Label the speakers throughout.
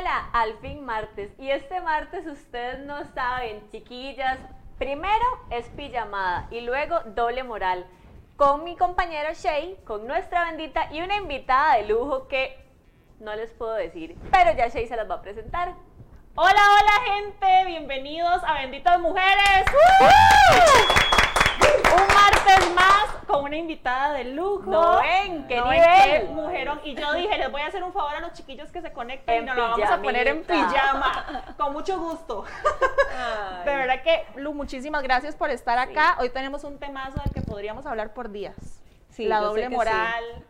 Speaker 1: hola, al fin martes. Y este martes ustedes no saben, chiquillas, primero es pijamada y luego doble moral. Con mi compañera Shay, con nuestra bendita y una invitada de lujo que no les puedo decir, pero ya Shay se las va a presentar.
Speaker 2: Hola, hola gente, bienvenidos a Benditas Mujeres. Un martes más con una invitada de lujo.
Speaker 1: No ven, qué
Speaker 2: No
Speaker 1: nivel.
Speaker 2: mujerón. Y yo dije, les voy a hacer un favor a los chiquillos que se conecten
Speaker 1: En
Speaker 2: y nos lo vamos a poner en pijama. Con mucho gusto. De verdad que, Lu, muchísimas gracias por estar acá. Hoy tenemos un temazo del que podríamos hablar por días.
Speaker 3: Sí,
Speaker 2: La doble moral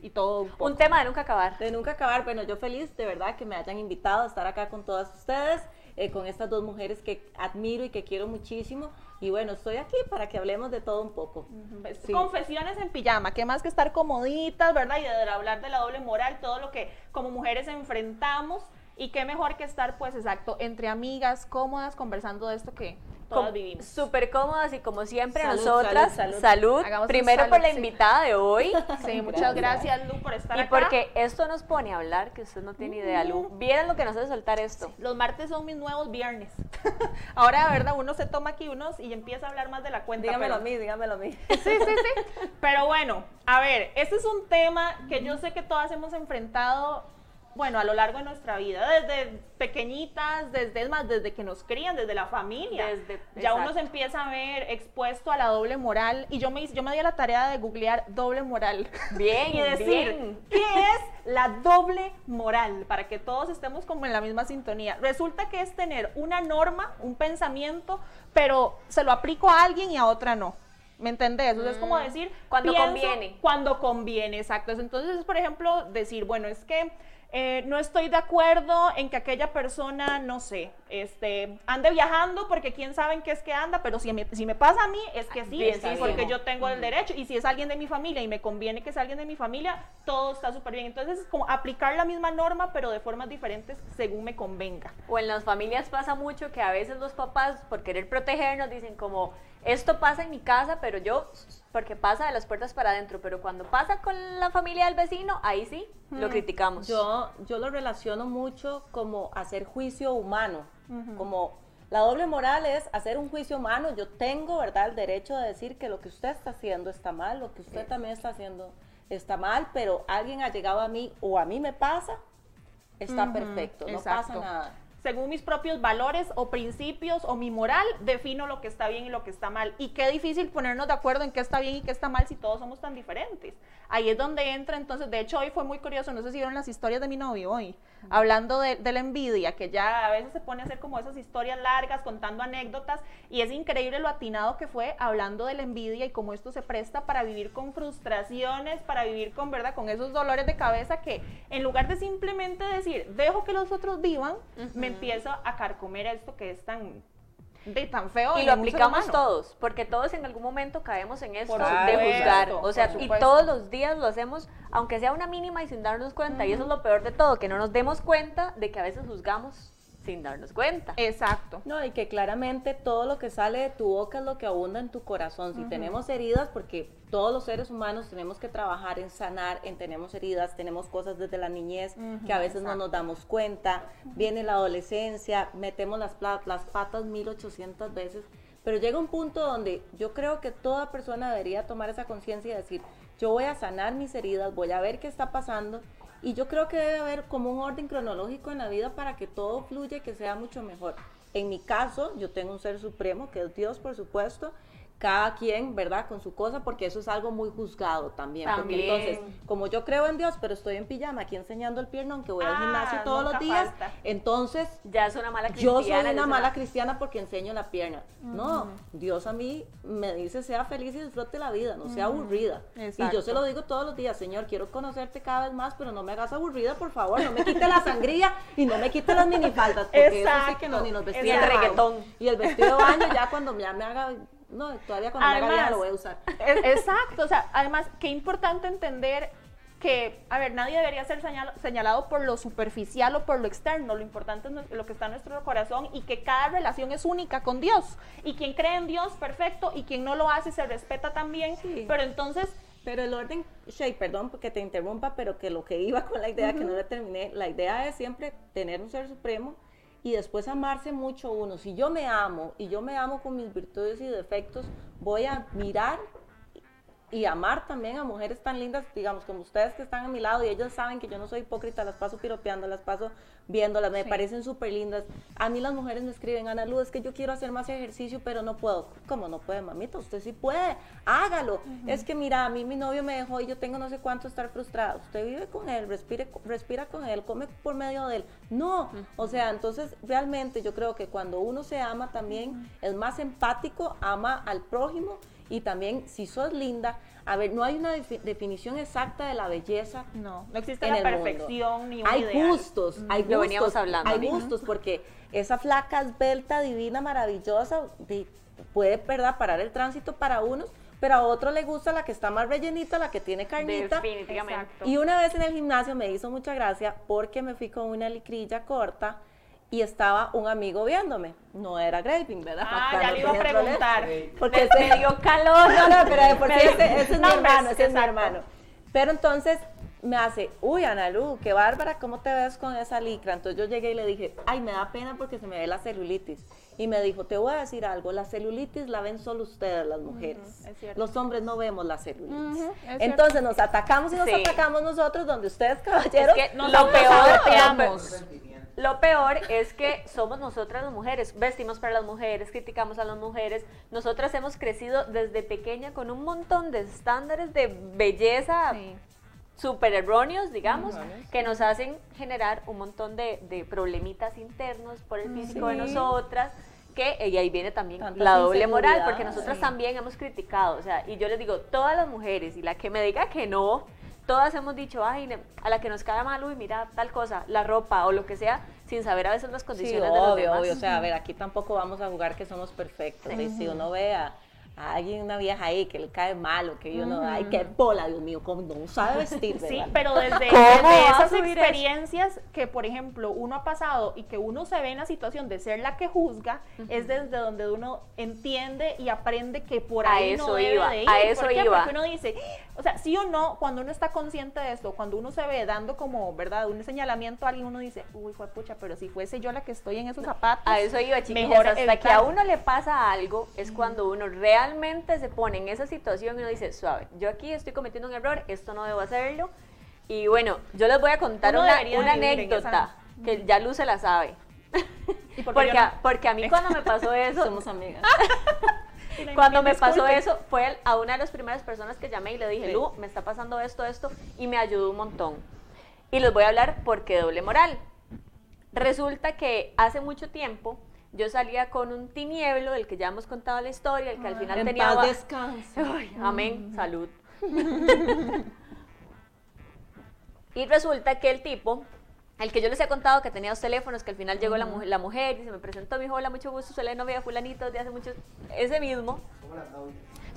Speaker 2: y todo un poco.
Speaker 1: Un tema de nunca acabar.
Speaker 3: De nunca acabar, bueno, yo feliz de verdad que me hayan invitado a estar acá con todas ustedes, eh, con estas dos mujeres que admiro y que quiero muchísimo. Y bueno, estoy aquí para que hablemos de todo un poco.
Speaker 2: Pues,
Speaker 3: Sí.
Speaker 2: Confesiones en pijama, qué más que estar comoditas, ¿verdad? Y de hablar de la doble moral, todo lo que como mujeres enfrentamos. Y qué mejor que estar, pues exacto, entre amigas, cómodas, conversando de esto que todas
Speaker 1: Com-
Speaker 2: vivimos.
Speaker 1: Súper cómodas y como siempre
Speaker 3: Salud,
Speaker 1: nosotras,
Speaker 3: salud,
Speaker 1: salud,
Speaker 3: salud.
Speaker 2: Hagamos un
Speaker 1: primero por la
Speaker 2: sí.
Speaker 1: invitada de hoy.
Speaker 2: Sí, muchas gracias, Lu, por estar
Speaker 1: Y
Speaker 2: acá.
Speaker 1: porque esto nos pone a hablar, que usted no tiene idea, Lu. Vieran lo que nos hace soltar esto.
Speaker 2: Los martes son mis nuevos viernes. Ahora, de verdad, uno se toma aquí unos y empieza a hablar más de la cuenta.
Speaker 3: Dígamelo
Speaker 2: pero-
Speaker 3: a mí, dígamelo a mí.
Speaker 2: Sí, sí, sí. Pero bueno, a ver, este es un tema que yo sé que todas hemos enfrentado, bueno, a lo largo de nuestra vida, desde pequeñitas, desde es más, desde que nos crían, desde la familia.
Speaker 1: Desde-
Speaker 2: ya uno se empieza a ver expuesto a la doble moral. Y yo me, yo me di a la tarea de googlear doble moral.
Speaker 1: Bien,
Speaker 2: y decir,
Speaker 1: bien.
Speaker 2: ¿qué es la doble moral? Para que todos estemos como en la misma sintonía. Resulta que es tener una norma, un pensamiento, pero se lo aplico a alguien y a otra no. ¿Me entendés? O sea, es como
Speaker 1: Mm,
Speaker 2: decir...
Speaker 1: cuando conviene.
Speaker 2: Cuando conviene, exacto. Entonces, por ejemplo, decir, bueno, es que eh, no estoy de acuerdo en que aquella persona, no sé, este, ande viajando porque quién sabe en qué es que anda, pero si me, si me pasa a mí, es que sí,
Speaker 1: Bien,
Speaker 2: sí,
Speaker 1: sí,
Speaker 2: porque yo tengo el derecho. Y si es alguien de mi familia y me conviene que sea alguien de mi familia, todo está súper bien. Entonces, es como aplicar la misma norma, pero de formas diferentes según me convenga.
Speaker 1: O en las familias pasa mucho que a veces los papás, por querer protegernos, dicen como, esto pasa en mi casa, pero yo, porque pasa de las puertas para adentro, pero cuando pasa con la familia del vecino, ahí sí, lo criticamos.
Speaker 3: Yo, yo lo relaciono mucho como hacer juicio humano, como la doble moral es hacer un juicio humano. Yo tengo, ¿verdad?, el derecho de decir que lo que usted está haciendo está mal, lo que usted también está haciendo está mal, pero alguien ha llegado a mí o a mí me pasa, está perfecto, no
Speaker 2: exacto.
Speaker 3: pasa nada.
Speaker 2: Según mis propios valores o principios o mi moral, defino lo que está bien y lo que está mal. Y qué difícil ponernos de acuerdo en qué está bien y qué está mal si todos somos tan diferentes. Ahí es donde entra entonces, de hecho hoy fue muy curioso, no sé si vieron las historias de mi novio hoy, hablando de, de la envidia, que ya a veces se pone a hacer como esas historias largas, contando anécdotas, y es increíble lo atinado que fue hablando de la envidia y cómo esto se presta para vivir con frustraciones, para vivir con, ¿verdad? Con esos dolores de cabeza que en lugar de simplemente decir, dejo que los otros vivan, me empiezo a carcomer esto que es tan, de tan feo.
Speaker 1: y lo aplicamos todos, porque todos en algún momento caemos en esto
Speaker 2: Por
Speaker 1: de juzgar. O sea, y todos los días lo hacemos, aunque sea una mínima y sin darnos cuenta. Y eso es lo peor de todo, que no nos demos cuenta de que a veces juzgamos sin darnos cuenta.
Speaker 2: Exacto.
Speaker 3: No, y que claramente todo lo que sale de tu boca es lo que abunda en tu corazón. Si tenemos heridas, porque todos los seres humanos tenemos que trabajar en sanar, en tenemos heridas, tenemos cosas desde la niñez que a veces no nos damos cuenta, viene la adolescencia, metemos las, las patas 1800 veces, pero llega un punto donde yo creo que toda persona debería tomar esa conciencia y decir, yo voy a sanar mis heridas, voy a ver qué está pasando y yo creo que debe haber como un orden cronológico en la vida para que todo fluya y que sea mucho mejor. En mi caso, yo tengo un ser supremo, que es Dios, por supuesto. Cada quien, ¿verdad? Con su cosa, porque eso es algo muy juzgado también.
Speaker 1: También.
Speaker 3: Porque entonces, como yo creo en Dios, pero estoy en pijama aquí enseñando el piernón, que voy al
Speaker 2: Ah,
Speaker 3: gimnasio todos los días,
Speaker 2: falta.
Speaker 3: entonces
Speaker 1: Ya es una mala cristiana.
Speaker 3: yo soy una mala cristiana porque enseño la pierna. No, Dios a mí me dice sea feliz y disfrute la vida, no sea aburrida. Y yo
Speaker 2: Exacto.
Speaker 3: se lo digo todos los días, Señor, quiero conocerte cada vez más, pero no me hagas aburrida, por favor, no me quite la sangría y no me quite las minifaldas, porque eso sí que no, ni nos
Speaker 2: Exacto.
Speaker 3: vestimos.
Speaker 1: Y el reggaetón.
Speaker 3: Y el vestido de baño ya cuando ya me haga, no, todavía cuando me haga
Speaker 2: Además,
Speaker 3: lo voy a usar.
Speaker 2: Es- Exacto, o sea, además, qué importante entender que, a ver, nadie debería ser señal- señalado por lo superficial o por lo externo, lo importante es lo que está en nuestro corazón y que cada relación es única con Dios. Y quien cree en Dios, perfecto, y quien no lo hace se respeta también,
Speaker 3: Sí.
Speaker 2: pero entonces
Speaker 3: Pero el orden, Shay, perdón porque te interrumpa, pero que lo que iba con la idea, que no la terminé, la idea es siempre tener un ser supremo y después amarse mucho uno. Si yo me amo y yo me amo con mis virtudes y defectos, voy a mirar y amar también a mujeres tan lindas, digamos, como ustedes que están a mi lado y ellos saben que yo no soy hipócrita, las paso piropeando, las paso viéndolas, me parecen súper lindas. A mí las mujeres me escriben, Ana Luz, es que yo quiero hacer más ejercicio, pero no puedo. ¿Cómo no puede, mamita? Usted sí puede, hágalo. Es que mira, a mí mi novio me dejó y yo tengo no sé cuánto estar frustrada. Usted vive con él, respire, respira con él, come por medio de él. No, o sea, entonces realmente yo creo que cuando uno se ama también es más empático, ama al prójimo y también si sos linda, a ver, no hay una definición exacta de la belleza.
Speaker 2: No, no existe la perfección ni un
Speaker 3: Hay gustos, hay gustos.
Speaker 1: veníamos hablando.
Speaker 3: Hay gustos porque esa flaca esbelta, divina, maravillosa, puede, ¿verdad? Parar el tránsito para unos, pero a otro le gusta la que está más rellenita, la que tiene carnita.
Speaker 1: Definitivamente.
Speaker 3: Y una vez en el gimnasio me hizo mucha gracia porque me fui con una licrilla corta y estaba un amigo viéndome. No era Graving, ¿verdad?
Speaker 2: Ah, ya le iba a preguntar.
Speaker 3: Porque se dio calor. No, no, pero por ese, ese, es mi hermano, ese es mi hermano. Pero entonces me hace, uy, Analu, qué bárbara, ¿cómo te ves con esa licra? Entonces yo llegué y le dije, ay, me da pena porque se me ve la celulitis. Y me dijo, te voy a decir algo, la celulitis la ven solo ustedes, las mujeres. los hombres no vemos la celulitis. Entonces nos atacamos y nos atacamos nosotros, donde ustedes, caballeros,
Speaker 1: es que lo peor, lo peor es que somos nosotras las mujeres, vestimos para las mujeres, criticamos a las mujeres. Nosotras hemos crecido desde pequeña con un montón de estándares de belleza súper erróneos, digamos, que nos hacen generar un montón de, problemitas internos por el físico de nosotras que y ahí viene también la doble moral, porque nosotras también hemos criticado, o sea, y yo les digo, todas las mujeres, y la que me diga que no, todas hemos dicho, ay, a la que nos cae mal, uy, mira tal cosa, la ropa o lo que sea, sin saber a veces las condiciones de los demás.
Speaker 3: Obvio, o sea, a ver, aquí tampoco vamos a jugar que somos perfectos. Si uno vea hay una vieja ahí que le cae mal o que yo no, ay, qué bola, Dios mío, cómo no sabe vestir.
Speaker 2: Sí, pero desde, esas experiencias que, por ejemplo, uno ha pasado y que uno se ve en la situación de ser la que juzga, es desde donde uno entiende y aprende que por ahí
Speaker 1: eso
Speaker 2: no debe
Speaker 1: iba,
Speaker 2: de ir.
Speaker 1: A eso
Speaker 2: ¿Por
Speaker 1: qué?
Speaker 2: Porque uno dice, o sea, sí o no, cuando uno está consciente de esto, cuando uno se ve dando como, ¿verdad?, un señalamiento a alguien, uno dice, uy, fue pucha, pero si fuese yo la que estoy en esos zapatos.
Speaker 1: A eso iba, mejor hasta que a uno le pasa algo, es cuando uno realmente se pone en esa situación y uno dice, suave, yo aquí estoy cometiendo un error, esto no debo hacerlo. Y bueno, yo les voy a contar una, anécdota que ya Luz se la sabe. porque, a, porque a mí cuando me pasó eso...
Speaker 3: Somos amigas.
Speaker 1: cuando me pasó eso, fue a una de las primeras personas que llamé y le dije, Lu, me está pasando esto, esto, y me ayudó un montón. Y les voy a hablar por qué doble moral. Resulta que hace mucho tiempo yo salía con un tinieblo, del que ya hemos contado la historia, el que al final
Speaker 3: en
Speaker 1: tenía...
Speaker 3: Paz descanso.
Speaker 1: amén, mm. salud. y resulta que el tipo, el que yo les he contado que tenía dos teléfonos, que al final llegó la, mujer, la mujer y se me presentó, mi hijo, hola, mucho gusto, soy la novia de fulanito de hace mucho... Ese mismo.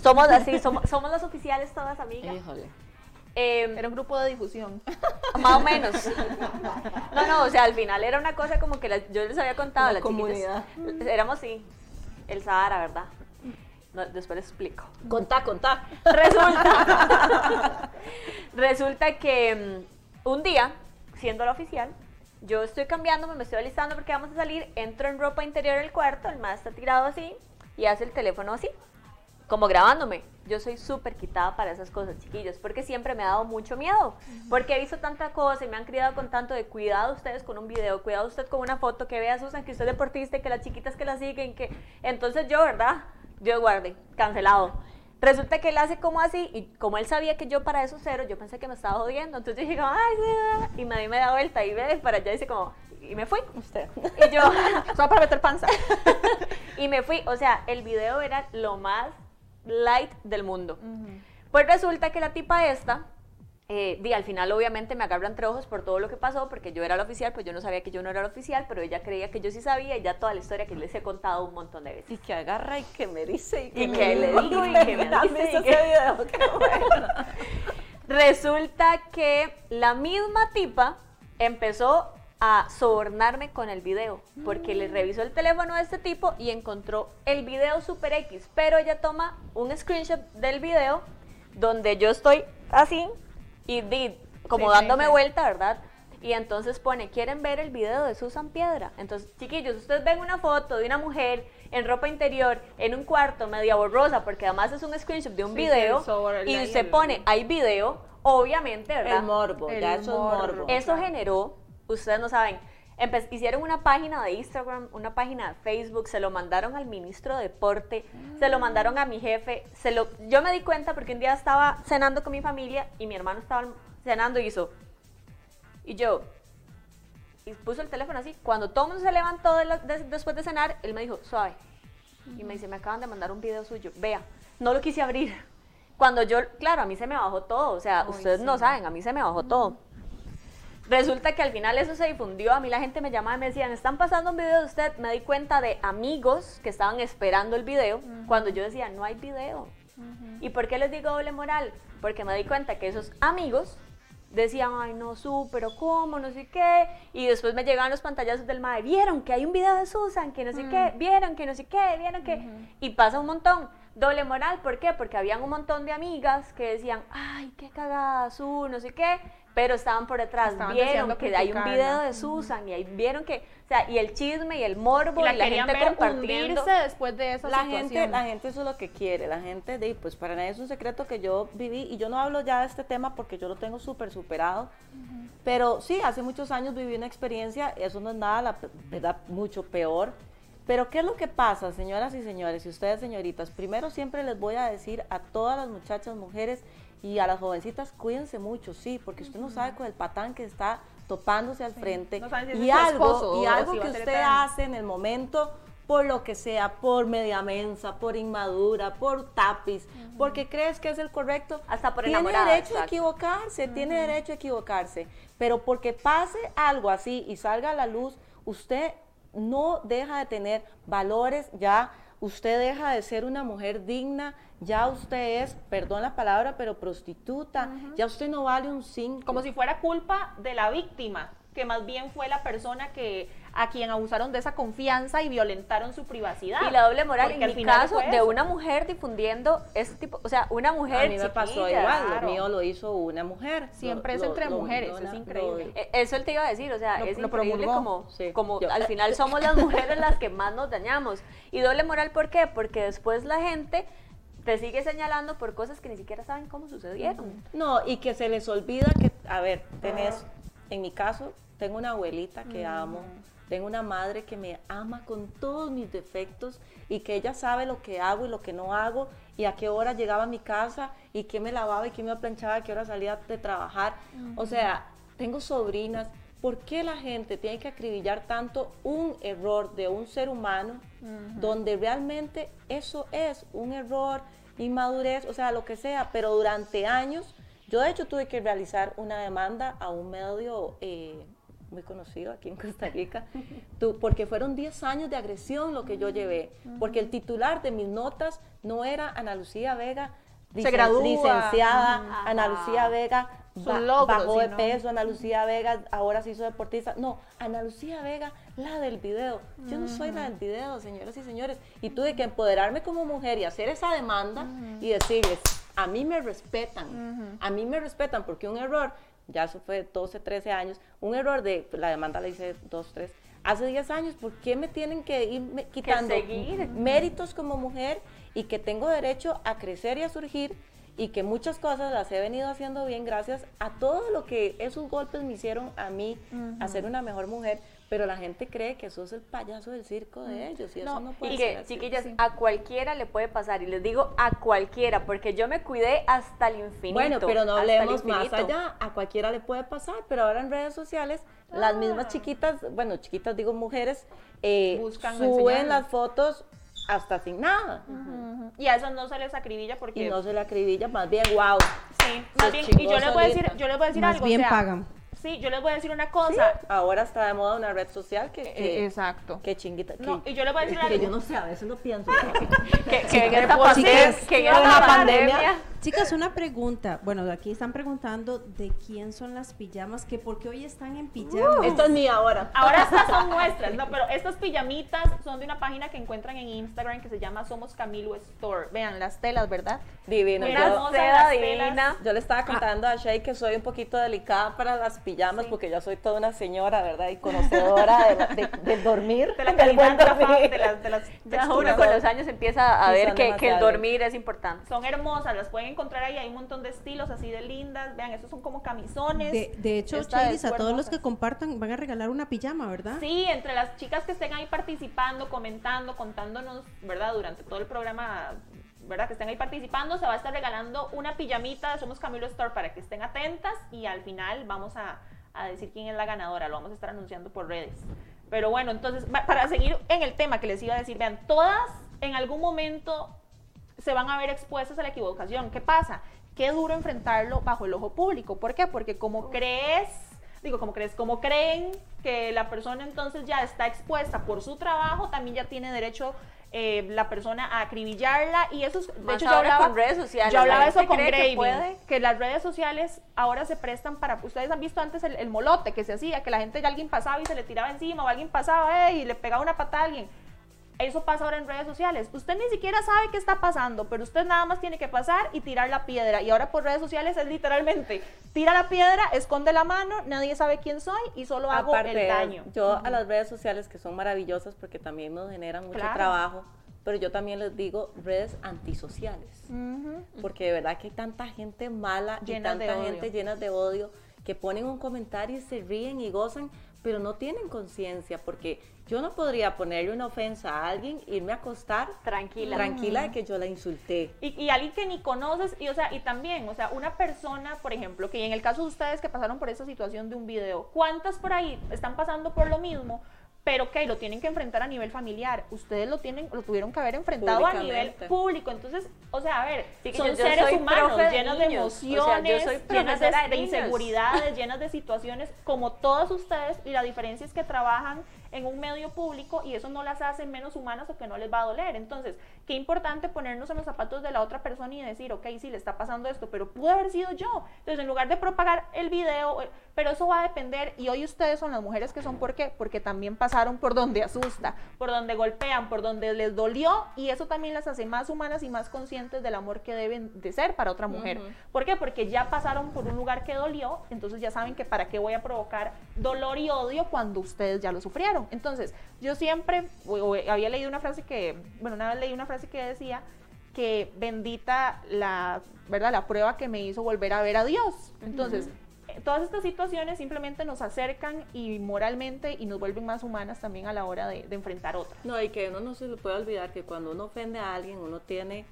Speaker 1: Somos así, somos, somos las oficiales todas amigas.
Speaker 3: Híjole.
Speaker 2: Em, era un grupo de difusión.
Speaker 1: Más o menos. No, no, o sea, al final era una cosa como que yo les había contado.
Speaker 3: La comunidad.
Speaker 1: éramos, sí, el Sahara, ¿verdad? después les explico.
Speaker 3: Contá, contá.
Speaker 1: Resulta, resulta que mm, un día, siendo la oficial, yo estoy cambiándome, me estoy alistando porque vamos a salir, entro en ropa interior del cuarto, el más está tirado así y hace el teléfono así como grabándome. Yo soy súper quitada para esas cosas, chiquillos, porque siempre me ha dado mucho miedo, porque he visto tanta cosa y me han criado con tanto de cuidado ustedes con un video, cuidado usted con una foto, que vea Susan, que usted es deportista, que las chiquitas que la siguen, que... Entonces yo, ¿verdad? Dios guarde, cancelado. Resulta que él hace como así, y como él sabía que yo para eso cero, yo pensé que me estaba jodiendo, entonces yo dije, ay, sí, y me di media vuelta y ve para allá y dice como, y me fui.
Speaker 3: Usted.
Speaker 1: Y yo,
Speaker 2: solo para meter panza.
Speaker 1: y me fui, o sea, el video era lo más light del mundo. Pues resulta que la tipa esta, eh, di, al final obviamente me agarra entre ojos por todo lo que pasó, porque yo era la oficial, pues yo no sabía que yo no era la oficial, pero ella creía que yo sí sabía y ya toda la historia que les he contado un montón de veces.
Speaker 3: Y que agarra y que me dice
Speaker 1: y que, le digo y que me dice. Resulta que la misma tipa empezó a sobornarme con el video, porque le revisó el teléfono a este tipo y encontró el video Super X, pero ella toma un screenshot del video donde yo estoy así y di, como
Speaker 2: Sí,
Speaker 1: dándome
Speaker 2: sí.
Speaker 1: vuelta, ¿verdad? Y entonces pone, ¿quieren ver el video de Susan Piedra? Entonces, chiquillos, ustedes ven una foto de una mujer en ropa interior, en un cuarto, media borrosa, porque además es un screenshot de un
Speaker 2: Sí,
Speaker 1: video, y se pone, hay video, obviamente, ¿verdad?
Speaker 3: El morbo, ya
Speaker 2: El
Speaker 3: eso es
Speaker 2: morbo.
Speaker 3: morbo.
Speaker 1: Eso generó, ustedes no saben, empe- hicieron una página de Instagram, una página de Facebook, se lo mandaron al ministro de Deporte, se lo mandaron a mi jefe, se lo, yo me di cuenta porque un día estaba cenando con mi familia y mi hermano estaba cenando y hizo, y yo, y puso el teléfono así, cuando todo el mundo se levantó de la- de- después de cenar, él me dijo, suave, y me dice, me acaban de mandar un video suyo, vea, no lo quise abrir. Cuando yo, claro, a mí se me bajó todo, o sea,
Speaker 2: Ay,
Speaker 1: ustedes no saben, a mí se me bajó todo. Resulta que al final eso se difundió, a mí la gente me llamaba y me decían, están pasando un video de usted, me di cuenta de amigos que estaban esperando el video, cuando yo decía, no hay video. ¿Y por qué les digo doble moral? Porque me di cuenta que esos amigos decían, ay no, su, pero cómo, no sé qué, y después me llegaban los pantallazos del madre, vieron que hay un video de Susan, que no sé qué, vieron que no sé qué, vieron que, y pasa un montón. Doble moral, ¿por qué? Porque habían un montón de amigas que decían, ay, qué cagada, su, no sé qué, pero estaban por detrás,
Speaker 2: Estaban
Speaker 1: vieron que hay un video de Susan, y ahí vieron que, o sea, y el chisme y el morbo,
Speaker 2: Y la
Speaker 1: y la gente
Speaker 2: ver
Speaker 1: compartiendo.
Speaker 2: después de esa
Speaker 3: la
Speaker 2: situación.
Speaker 3: gente, la gente eso es lo que quiere, la gente de, pues para nadie es un secreto que yo viví y yo no hablo ya de este tema porque yo lo tengo súper superado, pero sí, hace muchos años viví una experiencia, eso no es nada, la verdad, mucho peor. Pero ¿qué es lo que pasa, señoras y señores, y ustedes señoritas? Primero siempre les voy a decir a todas las muchachas, mujeres y a las jovencitas, cuídense mucho, sí, porque usted no sabe con el patán que está topándose al frente.
Speaker 2: No si
Speaker 3: y algo,
Speaker 2: esposo
Speaker 3: y algo
Speaker 2: si
Speaker 3: que usted hace en el momento por lo que sea, por media mensa, por inmadura, por tapiz, porque crees que es el correcto,
Speaker 1: Hasta por
Speaker 3: tiene derecho a equivocarse, tiene derecho a equivocarse, pero porque pase algo así y salga a la luz, usted no deja de tener valores, ya usted deja de ser una mujer digna, ya usted es, perdón la palabra, pero prostituta, ya usted no vale un 5.
Speaker 2: como si fuera culpa de la víctima, que más bien fue la persona que a quien abusaron de esa confianza y violentaron su privacidad.
Speaker 1: Y la doble moral,
Speaker 2: Porque
Speaker 1: en
Speaker 2: final
Speaker 1: caso, de una mujer difundiendo ese tipo, o sea, una mujer
Speaker 3: a mí me pasó igual,
Speaker 2: claro.
Speaker 3: lo mío lo hizo una mujer.
Speaker 2: Siempre
Speaker 3: Lo-
Speaker 2: es entre
Speaker 3: lo-
Speaker 2: mujeres,
Speaker 3: lo-
Speaker 2: es increíble.
Speaker 1: Eh, Eso él te iba a decir, o sea,
Speaker 2: Lo-
Speaker 1: es
Speaker 2: lo
Speaker 1: increíble
Speaker 2: promulgó.
Speaker 1: como,
Speaker 3: Sí.
Speaker 1: como
Speaker 3: Yo-
Speaker 1: al final somos las mujeres las que más nos dañamos. Y doble moral, ¿por qué? Porque después la gente te sigue señalando por cosas que ni siquiera saben cómo sucedieron.
Speaker 3: No, y que se les olvida que, a ver, tenés, en mi caso, tengo una abuelita que amo, tengo una madre que me ama con todos mis defectos y que ella sabe lo que hago y lo que no hago y a qué hora llegaba a mi casa y qué me lavaba y qué me planchaba, a qué hora salía de trabajar. O sea, tengo sobrinas. ¿Por qué la gente tiene que acribillar tanto un error de un ser humano donde realmente eso es un error, inmadurez, o sea, lo que sea, pero durante años, yo de hecho tuve que realizar una demanda a un medio eh, muy conocido aquí en Costa Rica, tu- porque fueron 10 años de agresión lo que yo llevé, porque el titular de mis notas no era Ana Lucía Vega, licen- licenciada. Ana
Speaker 1: Ajá.
Speaker 3: Lucía Vega ba-
Speaker 2: logros,
Speaker 3: bajó de peso, Ana Lucía Vega ahora se hizo deportista. No, Ana Lucía Vega, la del video. Yo no soy la del video, señoras y señores. Y tuve que empoderarme como mujer y hacer esa demanda y decirles, a mí me respetan, a mí me respetan porque un error, ya eso fue 12, 13 años, un error de, la demanda la hice 2, 3, hace 10 años, ¿por qué me tienen que ir quitando méritos como mujer y que tengo derecho a crecer y a surgir? y que muchas cosas las he venido haciendo bien gracias a todo lo que esos golpes me hicieron a mí a ser una mejor mujer, pero la gente cree que sos el payaso del circo de ellos y eso
Speaker 2: No,
Speaker 3: puede
Speaker 1: Y
Speaker 3: ser
Speaker 1: que,
Speaker 3: así.
Speaker 1: chiquillas, a cualquiera le puede pasar. Y les digo a cualquiera, porque yo me cuidé hasta el infinito.
Speaker 3: Bueno, pero no hablemos más allá, a cualquiera le puede pasar, pero ahora en redes sociales las mismas chiquitas, bueno, chiquitas digo mujeres, eh,
Speaker 2: Buscan
Speaker 3: suben
Speaker 2: enseñarlo.
Speaker 3: las fotos hasta sin nada.
Speaker 2: Y a eso no se les acribilla porque
Speaker 3: y no se le acribilla, más bien, wow.
Speaker 2: Sí, más bien, y yo les voy a decir, yo les voy a decir
Speaker 4: Más
Speaker 2: algo.
Speaker 4: bien
Speaker 2: o sea,
Speaker 4: pagan.
Speaker 2: Sí, yo les voy a decir una cosa.
Speaker 3: Ahora está de moda una red social que,
Speaker 2: Eh,
Speaker 3: que,
Speaker 2: exacto.
Speaker 3: que chinguita.
Speaker 2: No,
Speaker 3: que-
Speaker 2: y yo les voy a decir
Speaker 3: que
Speaker 2: algo.
Speaker 3: yo no sé, a veces lo pienso.
Speaker 1: Que, que que en
Speaker 3: Con
Speaker 1: esta
Speaker 3: la
Speaker 1: pandemia-
Speaker 3: pandemia,
Speaker 4: Chicas, una pregunta. Bueno, aquí están preguntando de quién son las pijamas, que por qué hoy están en pijamas.
Speaker 3: Esto es mío ahora.
Speaker 2: Ahora estas son nuestras, no, pero estas pijamitas son de una página que encuentran en Instagram que se llama Somos Camilo Store. Vean las telas, ¿verdad?
Speaker 3: Divino.
Speaker 2: Mira,
Speaker 3: Yo,
Speaker 2: hermosa
Speaker 1: seda
Speaker 2: las
Speaker 1: divina.
Speaker 2: telas.
Speaker 3: yo le estaba contando a Shay que soy un poquito delicada para las pijamas porque yo soy toda una señora, ¿verdad? Y conocedora de la- de- del dormir,
Speaker 2: De la
Speaker 3: del buen dormir.
Speaker 2: de las, de las
Speaker 1: Ya uno con los años empieza a ver que, que el dormir es importante.
Speaker 2: Son hermosas, las pueden encontrar ahí, hay un montón de estilos así de lindas. Vean, estos son como camisones.
Speaker 4: De, de hecho, Chelis, a todos los que compartan van a regalar una pijama, ¿verdad?
Speaker 2: Sí, entre las chicas que estén ahí participando, comentando, contándonos, ¿verdad? Durante todo el programa, ¿verdad? Que estén ahí participando, se va a estar regalando una pijamita Somos Camilo Store para que estén atentas y al final vamos a, a decir quién es la ganadora, lo vamos a estar anunciando por redes. Pero bueno, entonces, para seguir en el tema que les iba a decir, vean, todas en algún momento se van a ver expuestas a la equivocación. ¿Qué pasa? Qué duro enfrentarlo bajo el ojo público. ¿Por qué? Porque como crees, digo, como crees, como creen que la persona entonces ya está expuesta por su trabajo, también ya tiene derecho eh, la persona a acribillarla y eso es, de
Speaker 1: Más
Speaker 2: hecho yo hablaba
Speaker 1: con redes sociales,
Speaker 2: yo hablaba
Speaker 1: la
Speaker 2: eso con
Speaker 1: cree que
Speaker 2: que las redes sociales ahora se prestan para, ustedes han visto antes el, el molote que se hacía, que la gente ya alguien pasaba y se le tiraba encima o alguien pasaba eh, y le pegaba una patada a alguien. Eso pasa ahora en redes sociales. Usted ni siquiera sabe qué está pasando, pero usted nada más tiene que pasar y tirar la piedra. Y ahora por redes sociales es literalmente, tira la piedra, esconde la mano, nadie sabe quién soy y solo hago
Speaker 3: Aparte,
Speaker 2: el daño.
Speaker 3: yo a las redes sociales que son maravillosas porque también nos generan mucho
Speaker 2: Claro.
Speaker 3: trabajo, pero yo también les digo redes antisociales. Porque de verdad que hay tanta gente mala
Speaker 2: Llenas
Speaker 3: y tanta gente llena de odio que ponen un comentario y se ríen y gozan, pero no tienen conciencia, porque yo no podría ponerle una ofensa a alguien, irme a acostar
Speaker 1: Tranquila.
Speaker 3: tranquila de que yo la insulté.
Speaker 2: Y, y alguien que ni conoces, y o sea, y también, o sea, una persona, por ejemplo, que en el caso de ustedes que pasaron por esa situación de un video, ¿cuántas por ahí están pasando por lo mismo? Pero que lo tienen que enfrentar a nivel familiar. Ustedes lo tienen, lo tuvieron que haber enfrentado a nivel público. Entonces, o sea, a ver,
Speaker 1: Sí,
Speaker 2: son
Speaker 1: yo- yo
Speaker 2: seres humanos
Speaker 1: de
Speaker 2: llenos de
Speaker 1: niños. O sea, yo
Speaker 2: emociones,
Speaker 1: soy
Speaker 2: llenas de, inseguridades, llenas de situaciones, como todos ustedes, y la diferencia es que trabajan en un medio público y eso no las hace menos humanas o que no les va a doler. Entonces, qué importante ponernos en los zapatos de la otra persona y decir, ok, sí, le está pasando esto, pero pudo haber sido yo. Entonces, en lugar de propagar el video, eh, pero eso va a depender, y hoy ustedes son las mujeres que son, ¿por qué? Porque también pasaron por donde asusta, por donde golpean, por donde les dolió, y eso también las hace más humanas y más conscientes del amor que deben de ser para otra mujer. ¿Por qué? Porque ya pasaron por un lugar que dolió, entonces ya saben que para qué voy a provocar dolor y odio cuando ustedes ya lo sufrieron. Entonces, yo siempre, o- o había leído una frase que, bueno, una vez leí una frase que decía que bendita la, ¿verdad? La prueba que me hizo volver a ver a Dios. Entonces, eh, todas estas situaciones simplemente nos acercan y moralmente y nos vuelven más humanas también a la hora de, de enfrentar otras.
Speaker 3: No, y que uno no se le puede olvidar que cuando uno ofende a alguien, uno tiene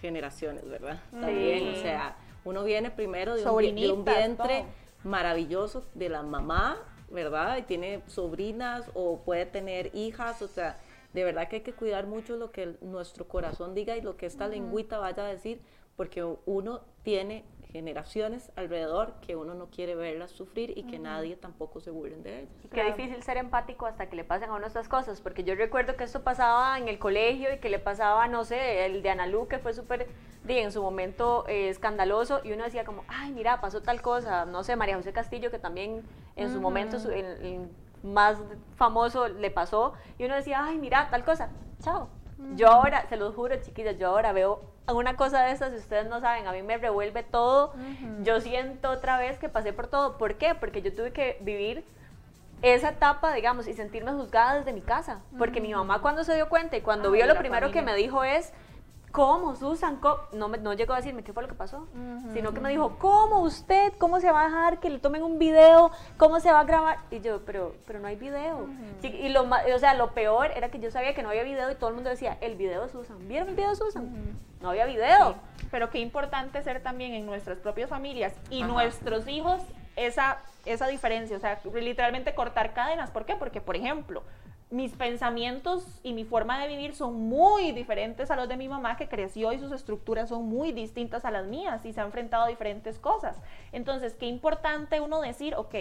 Speaker 3: generaciones, ¿verdad? También, o sea, uno viene primero de un, de un vientre
Speaker 2: todo.
Speaker 3: maravilloso de la mamá, ¿verdad? Y tiene sobrinas o puede tener hijas, o sea, de verdad que hay que cuidar mucho lo que el- nuestro corazón diga y lo que esta lengüita vaya a decir, porque uno tiene generaciones alrededor que uno no quiere verlas sufrir y que nadie tampoco se burlen de ellas.
Speaker 1: Y Qué difícil ser empático hasta que le pasen a uno estas cosas, porque yo recuerdo que esto pasaba en el colegio y que le pasaba, no sé, el de Analú, que fue súper, en su momento eh, escandaloso, y uno decía como, ay, mira, pasó tal cosa, no sé, María José Castillo, que también en su momento, su- más famoso, le pasó, y uno decía, ay, mira, tal cosa, chao. Yo ahora, se los juro, chiquillas, yo ahora veo una cosa de estas, si ustedes no saben, a mí me revuelve todo, yo siento otra vez que pasé por todo, ¿por qué? Porque yo tuve que vivir esa etapa, digamos, y sentirme juzgada desde mi casa. Porque mi mamá cuando se dio cuenta y cuando
Speaker 2: Ah,
Speaker 1: vio lo primero que me dijo es, ¿cómo, Susan? ¿Cómo?". No, me, no llegó a decirme qué fue lo que pasó, sino que me dijo, ¿cómo usted? ¿Cómo se va a dejar que le tomen un video? ¿Cómo se va a grabar? Y yo, pero, pero no hay video. Sí, y lo, o sea, lo peor era que yo sabía que no había video y todo el mundo decía, el video de Susan. ¿Vieron el video de Susan? No había video.
Speaker 2: Pero qué importante ser también en nuestras propias familias y
Speaker 1: Ajá.
Speaker 2: nuestros hijos esa, esa diferencia, o sea, literalmente cortar cadenas. ¿Por qué? Porque, por ejemplo, mis pensamientos y mi forma de vivir son muy diferentes a los de mi mamá que creció y sus estructuras son muy distintas a las mías y se ha enfrentado a diferentes cosas. Entonces, qué importante uno decir, ok,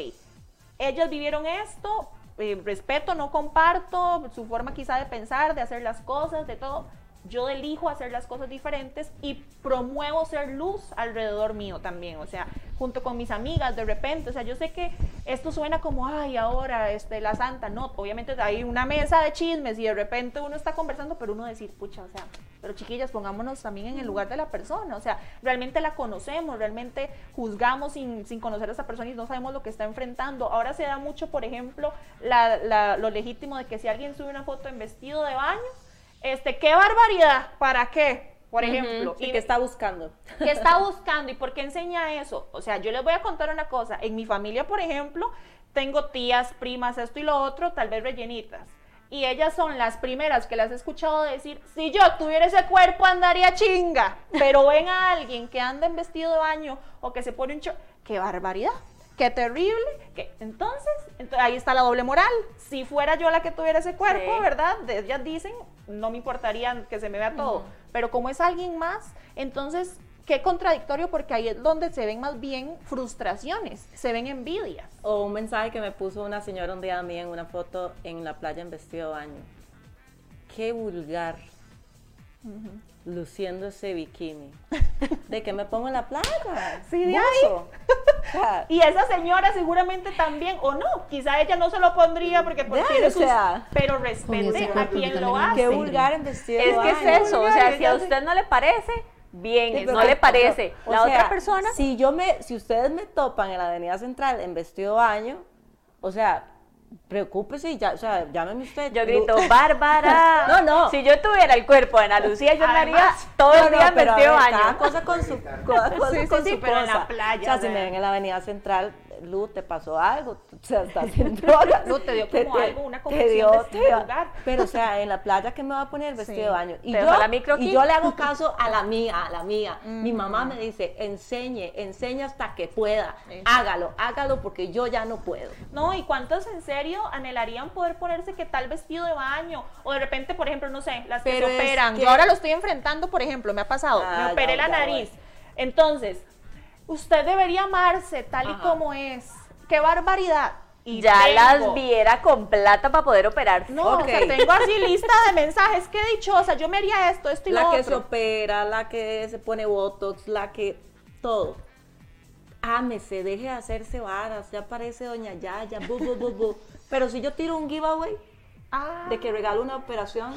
Speaker 2: ellas vivieron esto, eh, respeto, no comparto su forma quizá de pensar, de hacer las cosas, de todo, yo elijo hacer las cosas diferentes y promuevo ser luz alrededor mío también, o sea, junto con mis amigas de repente, o sea, yo sé que esto suena como, ay, ahora, este, la santa, no, obviamente hay una mesa de chismes y de repente uno está conversando, pero uno decir, pucha, o sea, pero chiquillas, pongámonos también en el lugar de la persona, o sea, realmente la conocemos, realmente juzgamos sin, sin conocer a esa persona y no sabemos lo que está enfrentando. Ahora se da mucho, por ejemplo, la, lo legítimo de que si alguien sube una foto en vestido de baño, este, qué barbaridad, ¿para qué? Por ejemplo,
Speaker 3: ¿Y qué está buscando?
Speaker 2: ¿Qué está buscando y por qué enseña eso? O sea, yo les voy a contar una cosa. En mi familia, por ejemplo, tengo tías, primas, esto y lo otro, tal vez rellenitas. Y ellas son las primeras que las he escuchado decir, si yo tuviera ese cuerpo andaría chinga. Pero ven a alguien que anda en vestido de baño o que se pone un cho... ¡Qué barbaridad! Qué terrible. Que, entonces, ahí está la doble moral. Si fuera yo la que tuviera ese cuerpo, ¿verdad? ellas dicen, no me importaría que se me vea todo. Pero como es alguien más, entonces, qué contradictorio, porque ahí es donde se ven más bien frustraciones, se ven envidias.
Speaker 3: O un mensaje que me puso una señora un día a mí en una foto en la playa en vestido de baño. Qué vulgar luciendo ese bikini. ¿De que me pongo en la playa?
Speaker 2: Sí, de ahí. y esa señora seguramente también, o no, quizá ella no se lo pondría porque tiene sus, pero respete a quien lo hace.
Speaker 3: Qué vulgar en vestido
Speaker 1: Es que es eso, o sea, si a usted no le parece, bien, no le parece. La otra persona...
Speaker 3: Si yo me, si ustedes me topan en la avenida central en vestido baño, o sea, preocúpese ya, o sea, llámeme usted.
Speaker 1: Yo grito, Bárbara.
Speaker 3: no, no.
Speaker 1: Si yo tuviera el cuerpo de Ana Lucía, yo andaría todo el día no, vestido baño.
Speaker 3: Cada cosa con su, cada cosa
Speaker 2: sí,
Speaker 3: con
Speaker 2: sí,
Speaker 3: su
Speaker 2: sí, pero
Speaker 3: cosa.
Speaker 2: en la playa.
Speaker 3: O sea, si me ven en la avenida central, Lu, ¿te pasó algo? O sea, estás en drogas.
Speaker 2: Lu, te dio como
Speaker 3: te,
Speaker 2: algo, una
Speaker 3: te
Speaker 2: confusión
Speaker 3: dio,
Speaker 2: de
Speaker 3: te dio.
Speaker 2: lugar.
Speaker 3: Pero, o sea, en la playa, ¿qué me va a poner vestido
Speaker 2: Sí.
Speaker 3: de baño? Y
Speaker 1: Te
Speaker 3: yo,
Speaker 1: dejó la micro
Speaker 3: y yo le hago caso a la mía, a la mía. Mi mamá me dice, enseñe, enseñe hasta que pueda. Hágalo, hágalo porque yo ya no puedo.
Speaker 2: No, y cuántos en serio anhelarían poder ponerse qué tal vestido de baño o de repente, por ejemplo, no sé, las que se
Speaker 3: es
Speaker 2: operan.
Speaker 3: que-
Speaker 2: Yo ahora lo estoy enfrentando, por ejemplo, me ha pasado,
Speaker 3: Ah,
Speaker 2: me operé
Speaker 3: ya,
Speaker 2: la
Speaker 3: ya,
Speaker 2: nariz. Entonces, usted debería amarse tal y como es. Qué barbaridad. Y
Speaker 1: ya
Speaker 2: tengo-
Speaker 1: las viera con plata para poder operarse.
Speaker 2: No, o sea,
Speaker 3: Ok.
Speaker 2: tengo así lista de mensajes, qué dichosa, yo me haría esto, esto y
Speaker 3: la
Speaker 2: lo
Speaker 3: que se
Speaker 2: otro.
Speaker 3: opera, la que se pone botox, la que todo. Ámese, deje de hacerse varas, ya parece doña Yaya, bu, bu, bu, bu. Pero si yo tiro un giveaway
Speaker 2: Ah,
Speaker 3: de que regalo una operación,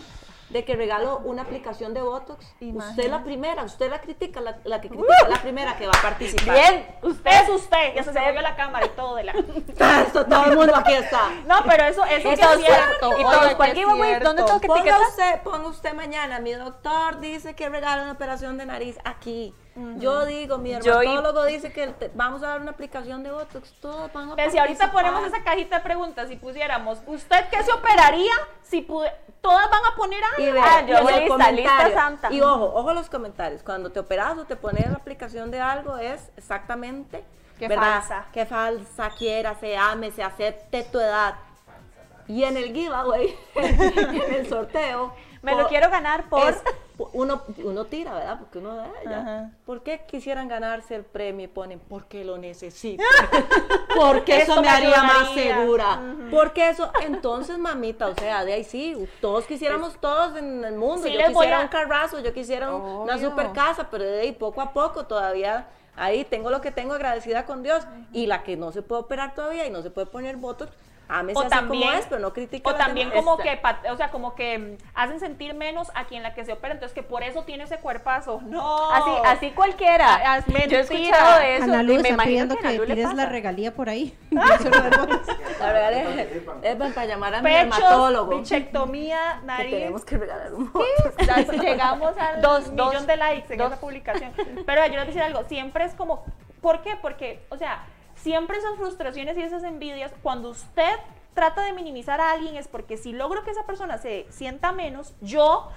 Speaker 3: de que regalo una aplicación de botox, usted
Speaker 2: Imagínate.
Speaker 3: la primera, usted la critica, la, la que critica es la primera que va a participar.
Speaker 1: Bien,
Speaker 2: usted es usted, ya se
Speaker 1: usted-
Speaker 2: movió la cámara y todo de la...
Speaker 3: Esto, todo el mundo aquí está.
Speaker 2: No, pero eso, eso
Speaker 1: Entonces,
Speaker 2: es cierto.
Speaker 1: y
Speaker 2: oiga,
Speaker 1: todos,
Speaker 2: que
Speaker 1: ¿cuál
Speaker 2: es
Speaker 1: giveaway?
Speaker 2: cierto.
Speaker 1: ¿Dónde tengo que
Speaker 3: Ponga
Speaker 1: etiquetar?
Speaker 3: usted, ponga usted mañana, mi doctor dice que regala una operación de nariz aquí. Yo digo, mi
Speaker 1: Yo y-
Speaker 3: dermatólogo dice que te- vamos a dar una aplicación de Botox, todos van a
Speaker 2: Pero si ahorita ponemos esa cajita de preguntas y pusiéramos, ¿usted qué se operaría si pude- todas van a poner
Speaker 3: Y
Speaker 2: algo?
Speaker 3: vea,
Speaker 1: Ah, yo
Speaker 3: y
Speaker 1: voy lista, lista santa.
Speaker 3: Y ojo, ojo a los comentarios. Cuando te operas o te pones la aplicación de algo, es exactamente.
Speaker 2: Qué
Speaker 3: ¿verdad?
Speaker 2: falsa.
Speaker 3: Qué falsa, quiera, se ame, se acepte tu edad. Y en el giveaway, en el sorteo.
Speaker 1: Me lo
Speaker 3: po-
Speaker 1: quiero ganar por...
Speaker 3: es- uno, uno tira, ¿verdad? Porque uno da ya.
Speaker 2: Ajá.
Speaker 3: ¿Por qué quisieran ganarse el premio y ponen porque lo necesito? porque eso me haría más
Speaker 2: ayudaría.
Speaker 3: segura. Porque eso, entonces, mamita, o sea, de ahí sí, todos quisiéramos todos en el mundo.
Speaker 2: Sí
Speaker 3: yo quisiera
Speaker 2: a-
Speaker 3: un carrazo, yo quisiera un- una
Speaker 2: Obvio.
Speaker 3: super casa, pero de ahí poco a poco todavía. Ahí tengo lo que tengo agradecida con Dios. Y la que no se puede operar todavía y no se puede poner botox, ámese
Speaker 2: O
Speaker 3: así
Speaker 2: también,
Speaker 3: como es, pero no
Speaker 2: o también como que, o sea, como que mm, hacen sentir menos a quien la que se opera, entonces que por eso tiene ese cuerpazo. No.
Speaker 1: Así, así cualquiera.
Speaker 2: Es
Speaker 1: Yo he
Speaker 2: mentira.
Speaker 1: escuchado de eso
Speaker 4: Ana Lu
Speaker 1: y me
Speaker 4: está
Speaker 1: imagino
Speaker 4: pidiendo
Speaker 1: que
Speaker 4: que, pides la regalía por ahí.
Speaker 3: La verdad es, es para llamar a mi
Speaker 2: Pechos,
Speaker 3: dermatólogo.
Speaker 2: bichectomía,
Speaker 3: que
Speaker 2: nariz.
Speaker 3: tenemos que regalar un.
Speaker 2: Ya llegamos al
Speaker 1: Dos,
Speaker 2: millón
Speaker 1: dos,
Speaker 2: de likes en
Speaker 1: dos.
Speaker 2: esa publicación. Pero yo les voy a decir algo, siempre es como, ¿por qué? Porque, o sea, siempre esas frustraciones y esas envidias, cuando usted trata de minimizar a alguien es porque si logro que esa persona se sienta menos, yo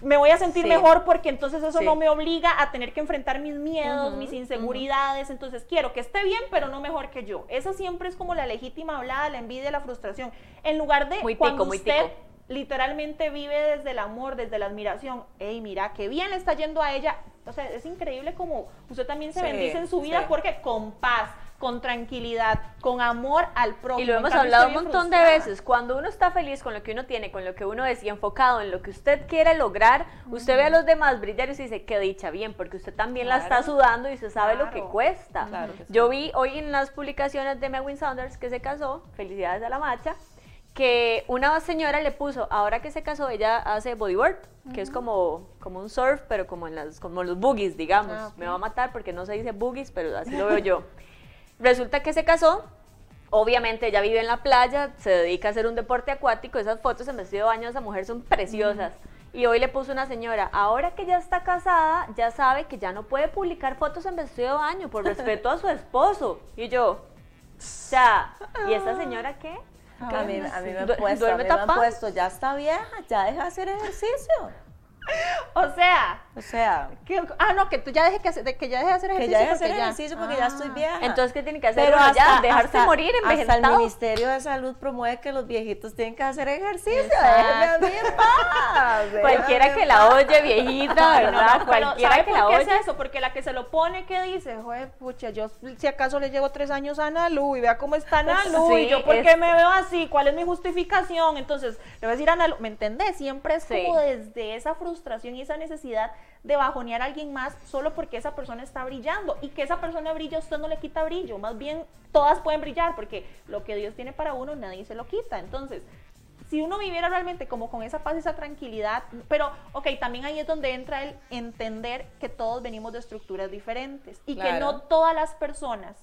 Speaker 2: me voy a sentir
Speaker 3: Sí.
Speaker 2: mejor porque entonces eso
Speaker 3: Sí.
Speaker 2: no me obliga a tener que enfrentar mis miedos, mis inseguridades, entonces quiero que esté bien, pero no mejor que yo. Esa siempre es como la legítima hablada, la envidia, la frustración. En lugar de
Speaker 1: Muy
Speaker 2: cuando usted
Speaker 1: tico.
Speaker 2: literalmente vive desde el amor, desde la admiración. Ey, mira, qué bien le está yendo a ella. O sea, es increíble como usted también se
Speaker 3: Sí,
Speaker 2: bendice en su vida porque con paz, con tranquilidad, con amor al prójimo.
Speaker 1: Y lo hemos hablado un montón de veces. Cuando uno está feliz con lo que uno tiene, con lo que uno es y enfocado en lo que usted quiere lograr, usted ve a los demás brillar y se dice, qué dicha, bien, porque usted también la está
Speaker 3: Claro.
Speaker 1: sudando y usted sabe lo que
Speaker 2: Claro.
Speaker 1: cuesta.
Speaker 3: Claro que sí.
Speaker 1: Yo vi hoy en las publicaciones de Megwin Saunders que se casó, felicidades a la macha, que una señora le puso, ahora que se casó, ella hace bodyboard, que es como, como un surf, pero como, en las, como los boogies, digamos.
Speaker 2: Ah.
Speaker 1: Me va a matar porque no se dice boogies, pero así lo veo yo. Resulta que se casó, obviamente ella vive en la playa, se dedica a hacer un deporte acuático, esas fotos en vestido de baño de esa mujer son preciosas. Y hoy le puso una señora, ahora que ya está casada, ya sabe que ya no puede publicar fotos en vestido de baño por respeto a su esposo. Y yo, o sea, ¿y esta señora qué?
Speaker 3: A mí, a mí me han puesto, a mí me han
Speaker 1: tapada.
Speaker 3: puesto, ya está vieja, ya deja de hacer ejercicio.
Speaker 2: O sea,
Speaker 3: O sea,
Speaker 2: que, ah, no, que tú ya dejes que, que ya dejes de hacer
Speaker 3: que
Speaker 2: ejercicio.
Speaker 3: ya deje de
Speaker 2: porque
Speaker 3: hacer
Speaker 2: ya-
Speaker 3: ejercicio porque ya estoy
Speaker 2: Ah.
Speaker 3: vieja.
Speaker 1: Entonces, ¿qué tiene que hacer?
Speaker 3: Pero
Speaker 1: uno
Speaker 3: hasta,
Speaker 1: ya, dejarse
Speaker 3: hasta-
Speaker 1: morir
Speaker 3: hasta el
Speaker 1: envejentado.
Speaker 3: Ministerio de Salud promueve que los viejitos tienen que hacer ejercicio. Déjenme a mí en paz,
Speaker 1: Cualquiera que la oye, viejita,
Speaker 2: no,
Speaker 1: ¿verdad?
Speaker 2: no, pero
Speaker 1: Cualquiera
Speaker 2: ¿sabe
Speaker 1: que
Speaker 2: por
Speaker 1: la
Speaker 2: qué
Speaker 1: oye.
Speaker 2: es eso? Porque la que se lo pone, ¿qué dice? Joder, pucha, yo si acaso le llevo tres años a Ana Lu y vea cómo está Ana Lu
Speaker 1: Sí,
Speaker 2: y yo por qué
Speaker 1: es-
Speaker 2: me veo así, ¿cuál es mi justificación? Entonces, le voy a decir a Ana Lu, ¿me entendés? Siempre es
Speaker 1: Sí.
Speaker 2: como desde esa frustración y esa necesidad de bajonear a alguien más solo porque esa persona está brillando y que esa persona brilla, usted no le quita brillo, más bien todas pueden brillar porque lo que Dios tiene para uno nadie se lo quita. Entonces, si uno viviera realmente como con esa paz y esa tranquilidad, pero, ok, también ahí es donde entra el entender que todos venimos de estructuras diferentes y que no todas las personas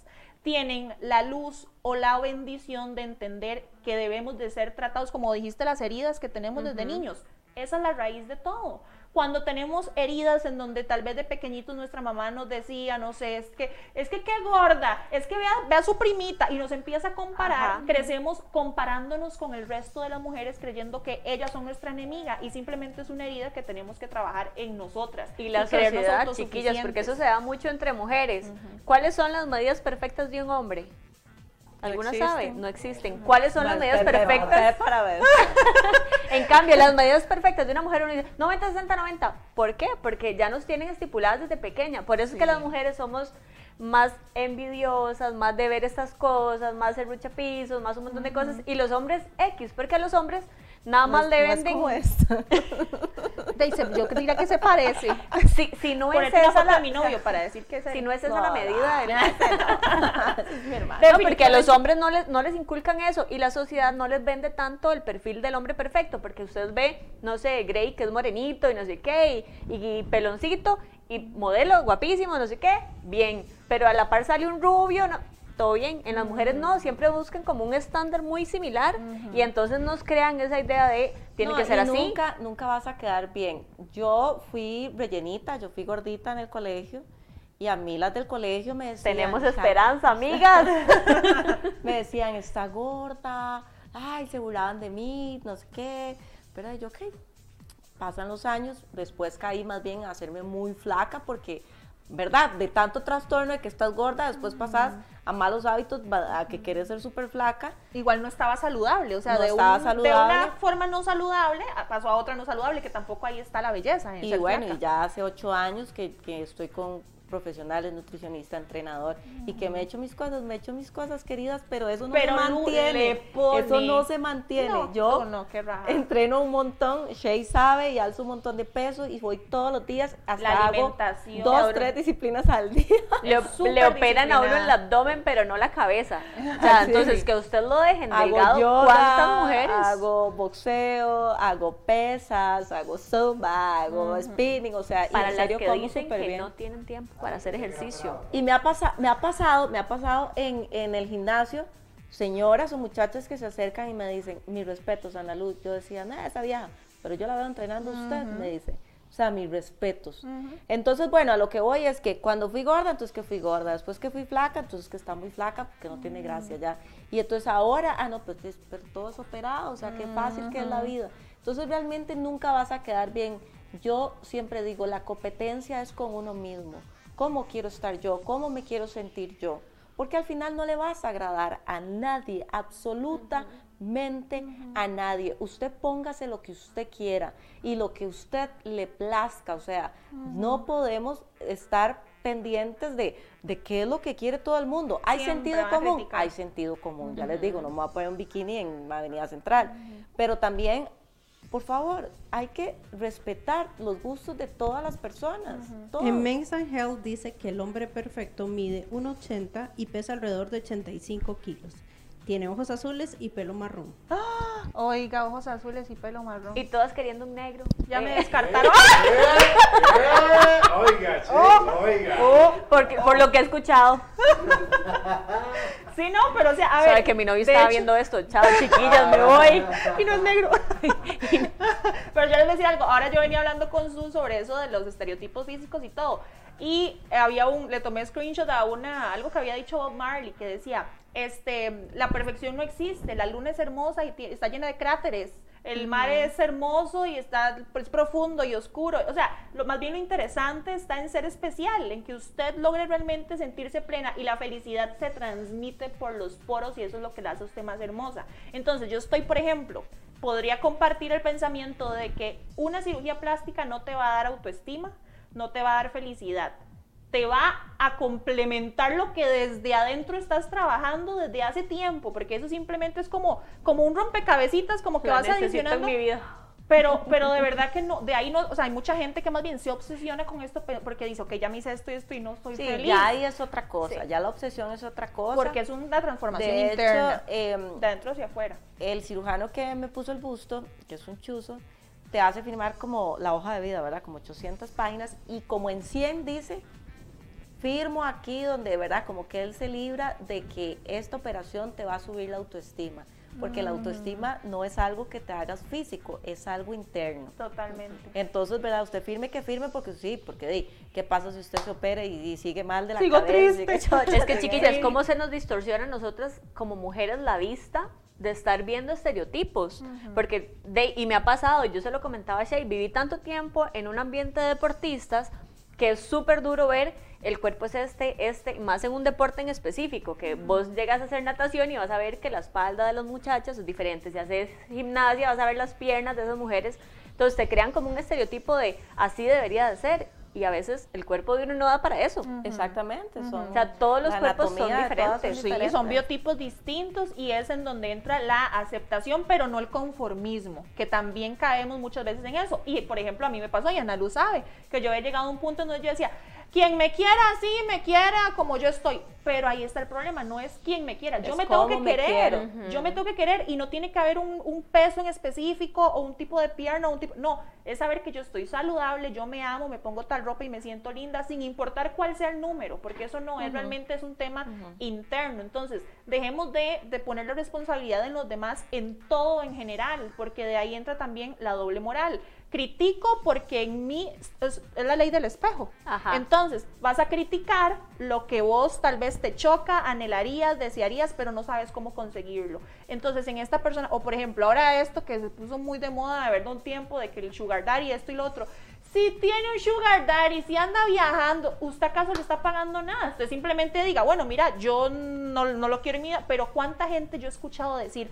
Speaker 2: tienen la luz o la bendición de entender que debemos de ser tratados, como dijiste, las heridas que tenemos desde niños. Esa es la raíz de todo. Cuando tenemos heridas en donde tal vez de pequeñitos nuestra mamá nos decía, no sé, es que, es que qué gorda, es que vea, vea su primita y nos empieza a comparar,
Speaker 1: Ajá.
Speaker 2: crecemos comparándonos con el resto de las mujeres creyendo que ellas son nuestra enemiga y simplemente es una herida que tenemos que trabajar en nosotras.
Speaker 1: Y la
Speaker 2: creernos
Speaker 1: sociedad, chiquillas, porque eso se da mucho entre mujeres. ¿Cuáles son las medidas perfectas de un hombre? ¿Alguna
Speaker 3: existen.
Speaker 1: sabe? No existen. ¿Cuáles son las medidas
Speaker 3: pe- pe-
Speaker 1: perfectas?
Speaker 3: pe- para ver.
Speaker 1: En cambio, las medidas perfectas de una mujer, uno dice 90, 60, 90. ¿Por qué? Porque ya nos tienen estipuladas desde pequeña. Por eso es que las mujeres somos más envidiosas, más de ver estas cosas, más serruchapisos, más un montón de cosas. Y los hombres X, porque a los hombres nada más
Speaker 3: No
Speaker 1: le
Speaker 3: es- no es
Speaker 1: venden.
Speaker 3: como esta.
Speaker 2: Dice, yo diría que se parece.
Speaker 1: Si, si no es esa la,
Speaker 2: de mi novio para decir que es
Speaker 1: si no es esa
Speaker 3: No,
Speaker 1: la medida del
Speaker 3: Es mi hermano.
Speaker 1: No, porque a los hombres no les, no les inculcan eso y la sociedad no les vende tanto el perfil del hombre perfecto, porque usted ve, no sé, Grey que es morenito y no sé qué, y, y peloncito, y modelo guapísimo, no sé qué, bien, pero a la par sale un rubio, no, todo bien. En las mujeres no, siempre buscan como un estándar muy similar y entonces nos crean esa idea de tiene
Speaker 3: No,
Speaker 1: que ser así.
Speaker 3: Nunca, nunca vas a quedar bien. Yo fui rellenita, yo fui gordita en el colegio y a mí las del colegio me decían...
Speaker 1: Tenemos
Speaker 3: "Ca-
Speaker 1: esperanza, amigas.
Speaker 3: me decían, está gorda, ay, se burlaban de mí, no sé qué. Pero yo, ok, pasan los años, después caí más bien a hacerme muy flaca porque, ¿verdad? De tanto trastorno de que estás gorda, después pasas a malos hábitos, a que quieres ser súper flaca.
Speaker 2: Igual no estaba saludable, o sea,
Speaker 3: No
Speaker 2: de, un-
Speaker 3: saludable.
Speaker 2: de una forma no saludable pasó a otra no saludable, que tampoco ahí está la belleza. en
Speaker 3: Y
Speaker 2: ser
Speaker 3: bueno,
Speaker 2: flaca.
Speaker 3: y ya hace ocho años que, que estoy con profesionales, nutricionista, entrenador, y que me he hecho mis cosas, me he hecho mis cosas queridas, pero eso no
Speaker 2: Pero
Speaker 3: se mantiene. Eso no se mantiene.
Speaker 2: No,
Speaker 3: Yo
Speaker 2: no, no,
Speaker 3: entreno un montón, Shay sabe, y alzo un montón de peso, y voy todos los días, hasta
Speaker 2: La
Speaker 3: hago
Speaker 2: alimentación.
Speaker 3: dos,
Speaker 2: Ahora-
Speaker 3: tres disciplinas al día.
Speaker 1: Le, operan a uno el abdomen, pero no la cabeza. O sea,
Speaker 3: Sí.
Speaker 1: entonces que usted lo
Speaker 3: hago
Speaker 1: delgado.
Speaker 3: yoga,
Speaker 1: ¿Cuántas mujeres?
Speaker 3: hago boxeo, hago pesas, hago zumba, hago spinning, o sea, y
Speaker 1: para
Speaker 3: en
Speaker 1: las
Speaker 3: serio
Speaker 1: que dicen que
Speaker 3: bien.
Speaker 1: no tienen tiempo para hacer ejercicio.
Speaker 3: Y me ha, pasa- me ha pasado, me ha pasado en, en el gimnasio, señoras o muchachas que se acercan y me dicen, mis respetos, Ana Luz. Yo decía, nada, esa vieja, pero yo la veo entrenando a usted, me dice. O sea, mis respetos. Entonces, bueno, a lo que voy es que cuando fui gorda, entonces que fui gorda. Después que fui flaca, entonces que está muy flaca, porque no tiene gracia ya. Y entonces ahora, ah, no, pues es- pero todo es operado, o sea, qué fácil que es la vida. Entonces, realmente nunca vas a quedar bien. Yo siempre digo, la competencia es con uno mismo. ¿Cómo quiero estar yo? ¿Cómo me quiero sentir yo? Porque al final no le vas a agradar a nadie, absolutamente a nadie. Usted póngase lo que usted quiera y lo que usted le plazca. O sea, no podemos estar pendientes de, de qué es lo que quiere todo el mundo. ¿Hay
Speaker 2: Siempre
Speaker 3: sentido común? Hay sentido común, ya les digo, no me voy a poner un bikini en Avenida Central. Pero también, por favor, hay que respetar los gustos de todas las personas.
Speaker 4: En Men's and Health dice que el hombre perfecto mide 1,80 y pesa alrededor de 85 kilos. Tiene ojos azules y pelo marrón.
Speaker 2: Oiga, ojos azules y pelo marrón.
Speaker 1: Y todas queriendo un negro.
Speaker 2: ya me
Speaker 1: Eh,
Speaker 2: descartaron.
Speaker 5: Eh, Oiga, che, oiga.
Speaker 1: oh, porque, por lo que he escuchado.
Speaker 2: Sí, no, pero o sea, a ver.
Speaker 1: Sabe que mi novio estaba
Speaker 2: hecho-
Speaker 1: viendo esto. Chao, chiquillas, me voy.
Speaker 2: y no es negro. Pero yo les decía algo, ahora yo venía hablando con Su sobre eso de los estereotipos físicos y todo. Y eh, había un, le tomé screenshot a una, algo que había dicho Bob Marley, que decía, este, la perfección no existe, la luna es hermosa y está llena de cráteres, el mar es hermoso y está pues, profundo y oscuro. O sea, lo, más bien lo interesante está en ser especial, en que usted logre realmente sentirse plena y la felicidad se transmite por los poros y eso es lo que la hace a usted más hermosa. Entonces, yo estoy, por ejemplo, podría compartir el pensamiento de que una cirugía plástica no te va a dar autoestima, no te va a dar felicidad. Te va a complementar lo que desde adentro estás trabajando desde hace tiempo, porque eso simplemente es como, como un rompecabecitas, como que
Speaker 1: La
Speaker 2: vas adicionando.
Speaker 1: en mi vida.
Speaker 2: Pero, pero de verdad que no, de ahí no, o sea, hay mucha gente que más bien se obsesiona con esto porque dice, ok, ya me hice esto y esto y no estoy
Speaker 3: Sí,
Speaker 2: feliz.
Speaker 3: ya ahí es otra cosa,
Speaker 2: Sí.
Speaker 3: ya la obsesión es otra cosa.
Speaker 2: porque es una transformación
Speaker 3: de
Speaker 2: interna,
Speaker 3: hecho, em,
Speaker 2: de adentro hacia afuera.
Speaker 3: el cirujano que me puso el busto, que es un chuzo, te hace firmar como la hoja de vida, ¿verdad? Como 800 páginas y como en 100 dice, firmo aquí donde, ¿verdad? Como que él se libra de que esta operación te va a subir la autoestima, porque la autoestima no es algo que te hagas físico, es algo interno.
Speaker 2: Totalmente.
Speaker 3: Entonces, ¿verdad? Usted firme que firme porque sí, porque di, ¿qué pasa si usted se opera y, y sigue mal de la
Speaker 2: Sigo
Speaker 3: cabeza?
Speaker 2: triste.
Speaker 3: Sigue
Speaker 1: Es que chiquillas,
Speaker 2: Sí.
Speaker 1: ¿cómo se nos distorsiona a nosotras como mujeres la vista de estar viendo estereotipos? Porque, de, y me ha pasado, yo se lo comentaba a Shay, viví tanto tiempo en un ambiente de deportistas que es súper duro ver el cuerpo es este, este, más en un deporte en específico, que vos llegas a hacer natación y vas a ver que la espalda de las muchachas es diferente, si haces gimnasia vas a ver las piernas de esas mujeres, entonces te crean como un estereotipo de así debería de ser, y a veces el cuerpo de uno no da para eso.
Speaker 3: Exactamente, son
Speaker 1: O sea, todos los cuerpos son diferentes.
Speaker 2: Sí,
Speaker 3: diferentes.
Speaker 2: son biotipos distintos y es en donde entra la aceptación, pero no el conformismo, que también caemos muchas veces en eso. Y por ejemplo, a mí me pasó, y Ana Luz sabe, que yo he llegado a un punto en donde yo decía, quien me quiera así, me quiera como yo estoy. Pero ahí está el problema, no es quien me quiera, yo
Speaker 3: Es
Speaker 2: me tengo que
Speaker 3: me
Speaker 2: querer, yo me tengo que querer y no tiene que haber un, un peso en específico o un tipo de pierna o un tipo, no, es saber que yo estoy saludable, yo me amo, me pongo tal ropa y me siento linda, sin importar cuál sea el número, porque eso no es realmente es un tema interno. Entonces, dejemos de, de poner la responsabilidad en los demás en todo en general, porque de ahí entra también la doble moral. Critico porque en mí es, es la ley del espejo.
Speaker 1: Ajá.
Speaker 2: Entonces, vas a criticar lo que vos tal vez te choca, anhelarías, desearías, pero no sabes cómo conseguirlo. Entonces, en esta persona, o por ejemplo, ahora esto que se puso muy de moda de verdad un tiempo, de que el sugar daddy, esto y lo otro. Si tiene un sugar daddy, si anda viajando, ¿usted acaso le está pagando nada? Usted simplemente diga, bueno, mira, yo no, no lo quiero en mi vida, pero ¿cuánta gente yo he escuchado decir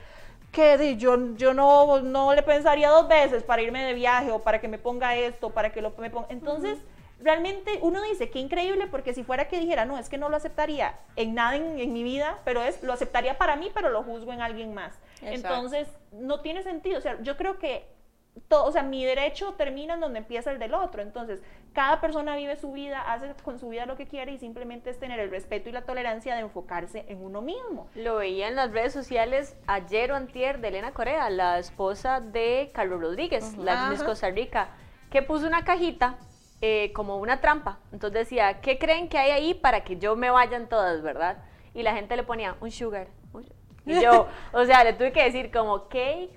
Speaker 2: que yo, yo no, no le pensaría dos veces para irme de viaje o para que me ponga esto, para que lo me ponga... Entonces, realmente uno dice, qué increíble, porque si fuera que dijera, no, es que no lo aceptaría en nada en, en mi vida, pero es, lo aceptaría para mí, pero lo juzgo en alguien más.
Speaker 3: Exacto.
Speaker 2: Entonces, no tiene sentido. O sea, yo creo que todo, o sea, mi derecho termina en donde empieza el del otro. Entonces, cada persona vive su vida, hace con su vida lo que quiere y simplemente es tener el respeto y la tolerancia de enfocarse en uno mismo.
Speaker 1: Lo veía en las redes sociales ayer o antier de Elena Corea, la esposa de Carlos Rodríguez, la de. Costa Rica, que puso una cajita eh, como una trampa. Entonces decía, ¿qué creen que hay ahí para que yo me vayan todas, verdad? Y la gente le ponía un sugar. un- Y yo, o sea, le tuve que decir como, qué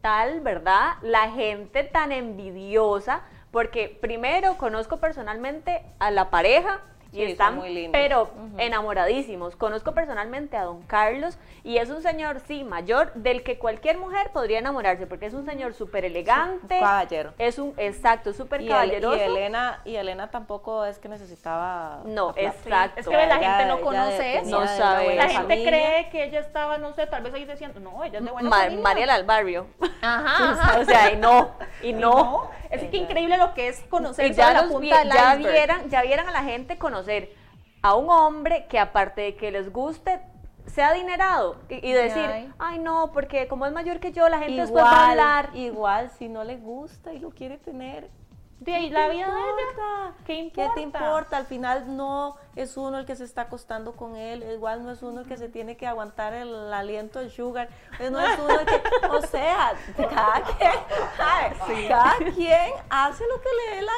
Speaker 1: tal, ¿verdad? La gente tan envidiosa, porque primero conozco personalmente a la pareja y
Speaker 3: Sí,
Speaker 1: están,
Speaker 3: muy lindos.
Speaker 1: pero enamoradísimos. Conozco personalmente a don Carlos y es un señor, sí, mayor, del que cualquier mujer podría enamorarse, porque es un señor súper elegante.
Speaker 3: un caballero.
Speaker 1: Es un, exacto, súper
Speaker 3: el-
Speaker 1: caballeroso.
Speaker 3: y Elena, y Elena tampoco es que necesitaba...
Speaker 1: No, exacto.
Speaker 2: Es que la gente no conoce eso.
Speaker 1: No sabe.
Speaker 2: La gente
Speaker 3: familia.
Speaker 2: cree que ella estaba, no sé, tal vez ahí diciendo, no, ella es de buena
Speaker 1: Ma-
Speaker 2: familia.
Speaker 1: Mariela al barrio.
Speaker 2: Ajá, ajá.
Speaker 1: o sea, y no, y
Speaker 2: Y
Speaker 1: no.
Speaker 2: Es que increíble lo que es conocer
Speaker 1: Y ya,
Speaker 2: la punta
Speaker 1: vi-
Speaker 2: del
Speaker 1: ya
Speaker 2: iceberg.
Speaker 1: vieran, ya vieran a la gente conocer a un hombre que aparte de que les guste, sea adinerado y, y decir,
Speaker 2: Ay.
Speaker 1: ay no, porque como es mayor que yo, la gente después va a
Speaker 3: Igual,
Speaker 1: hablar.
Speaker 3: igual, si no le gusta y lo quiere tener,
Speaker 2: De ahí
Speaker 3: ¿qué
Speaker 2: la vida de ella.
Speaker 3: importa?
Speaker 2: ¿Qué
Speaker 3: ¿Qué
Speaker 2: importa?
Speaker 3: te importa? Al final no es uno el que se está acostando con él, igual no es uno el que se tiene que aguantar el aliento del sugar, pues no es uno el que, o sea, cada quien, cada quien hace lo que le dé la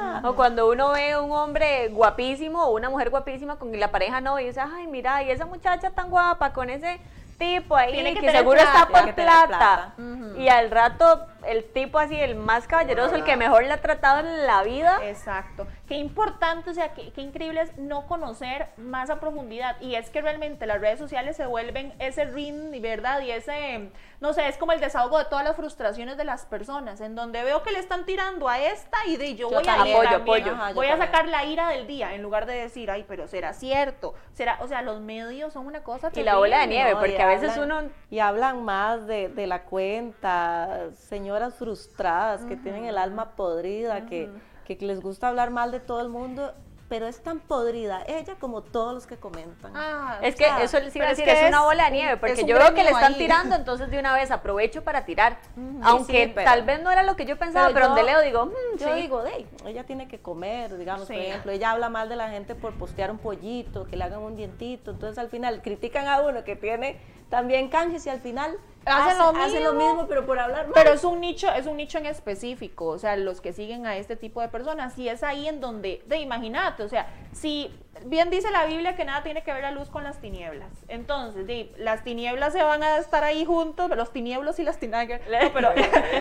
Speaker 3: gana.
Speaker 1: O cuando uno ve un hombre guapísimo o una mujer guapísima con la pareja no y dice, ay, mira, y esa muchacha tan guapa con ese tipo ahí
Speaker 2: Tiene que
Speaker 1: seguro
Speaker 2: plata,
Speaker 1: está por plata. Y al rato el tipo así, el más caballeroso, el que mejor le ha tratado en la vida.
Speaker 2: Exacto. Qué importante, o sea, qué, qué increíble es no conocer más a profundidad. Y es que realmente las redes sociales se vuelven ese ring, ¿verdad? Y ese, no sé, es como el desahogo de todas las frustraciones de las personas, en donde veo que le están tirando a esta y de yo,
Speaker 3: Yo
Speaker 2: voy a ir
Speaker 1: Apoyo, apoyo.
Speaker 3: Ajá,
Speaker 2: voy a sacar la ira del día, en lugar de decir, ay, pero será cierto, será, o sea, los medios son una cosa
Speaker 1: Y la bola de nieve,
Speaker 3: No,
Speaker 1: porque a veces
Speaker 3: hablan-
Speaker 1: uno
Speaker 3: Y hablan más de, de la cuenta, señoras frustradas que tienen el alma podrida, que, que les gusta hablar mal de todo el mundo, pero es tan podrida ella como todos los que comentan.
Speaker 2: Ah,
Speaker 1: Es que
Speaker 3: sea,
Speaker 1: eso les iba a
Speaker 2: pero es
Speaker 1: decir,
Speaker 2: que
Speaker 1: es, una
Speaker 2: es
Speaker 1: bola de nieve,
Speaker 2: es
Speaker 1: porque yo veo que le están
Speaker 2: ahí.
Speaker 1: tirando, entonces de una vez aprovecho para tirar. Aunque
Speaker 3: sí, pero-
Speaker 1: tal vez no era lo que yo pensaba, pero,
Speaker 3: yo-
Speaker 1: donde leo digo, "Mm,
Speaker 3: Yo
Speaker 1: sí".
Speaker 3: digo, "Dey, ella tiene que comer, digamos,
Speaker 2: Sí.
Speaker 3: por ejemplo, ella habla mal de la gente por postear un pollito, que le hagan un dientito, entonces al final critican a uno que tiene también canjes y al final
Speaker 2: Hacen
Speaker 3: hace-
Speaker 2: lo
Speaker 3: hacen lo
Speaker 2: mismo.
Speaker 3: mismo, pero por hablar mal.
Speaker 2: Pero es un nicho, es un nicho en específico, o sea, los que siguen a este tipo de personas. Y es ahí en donde, de imagínate, o sea, si bien dice la Biblia que nada tiene que ver la luz con las tinieblas. Entonces, di, las tinieblas se van a estar ahí juntos, los tinieblos y las tinieblas, no, pero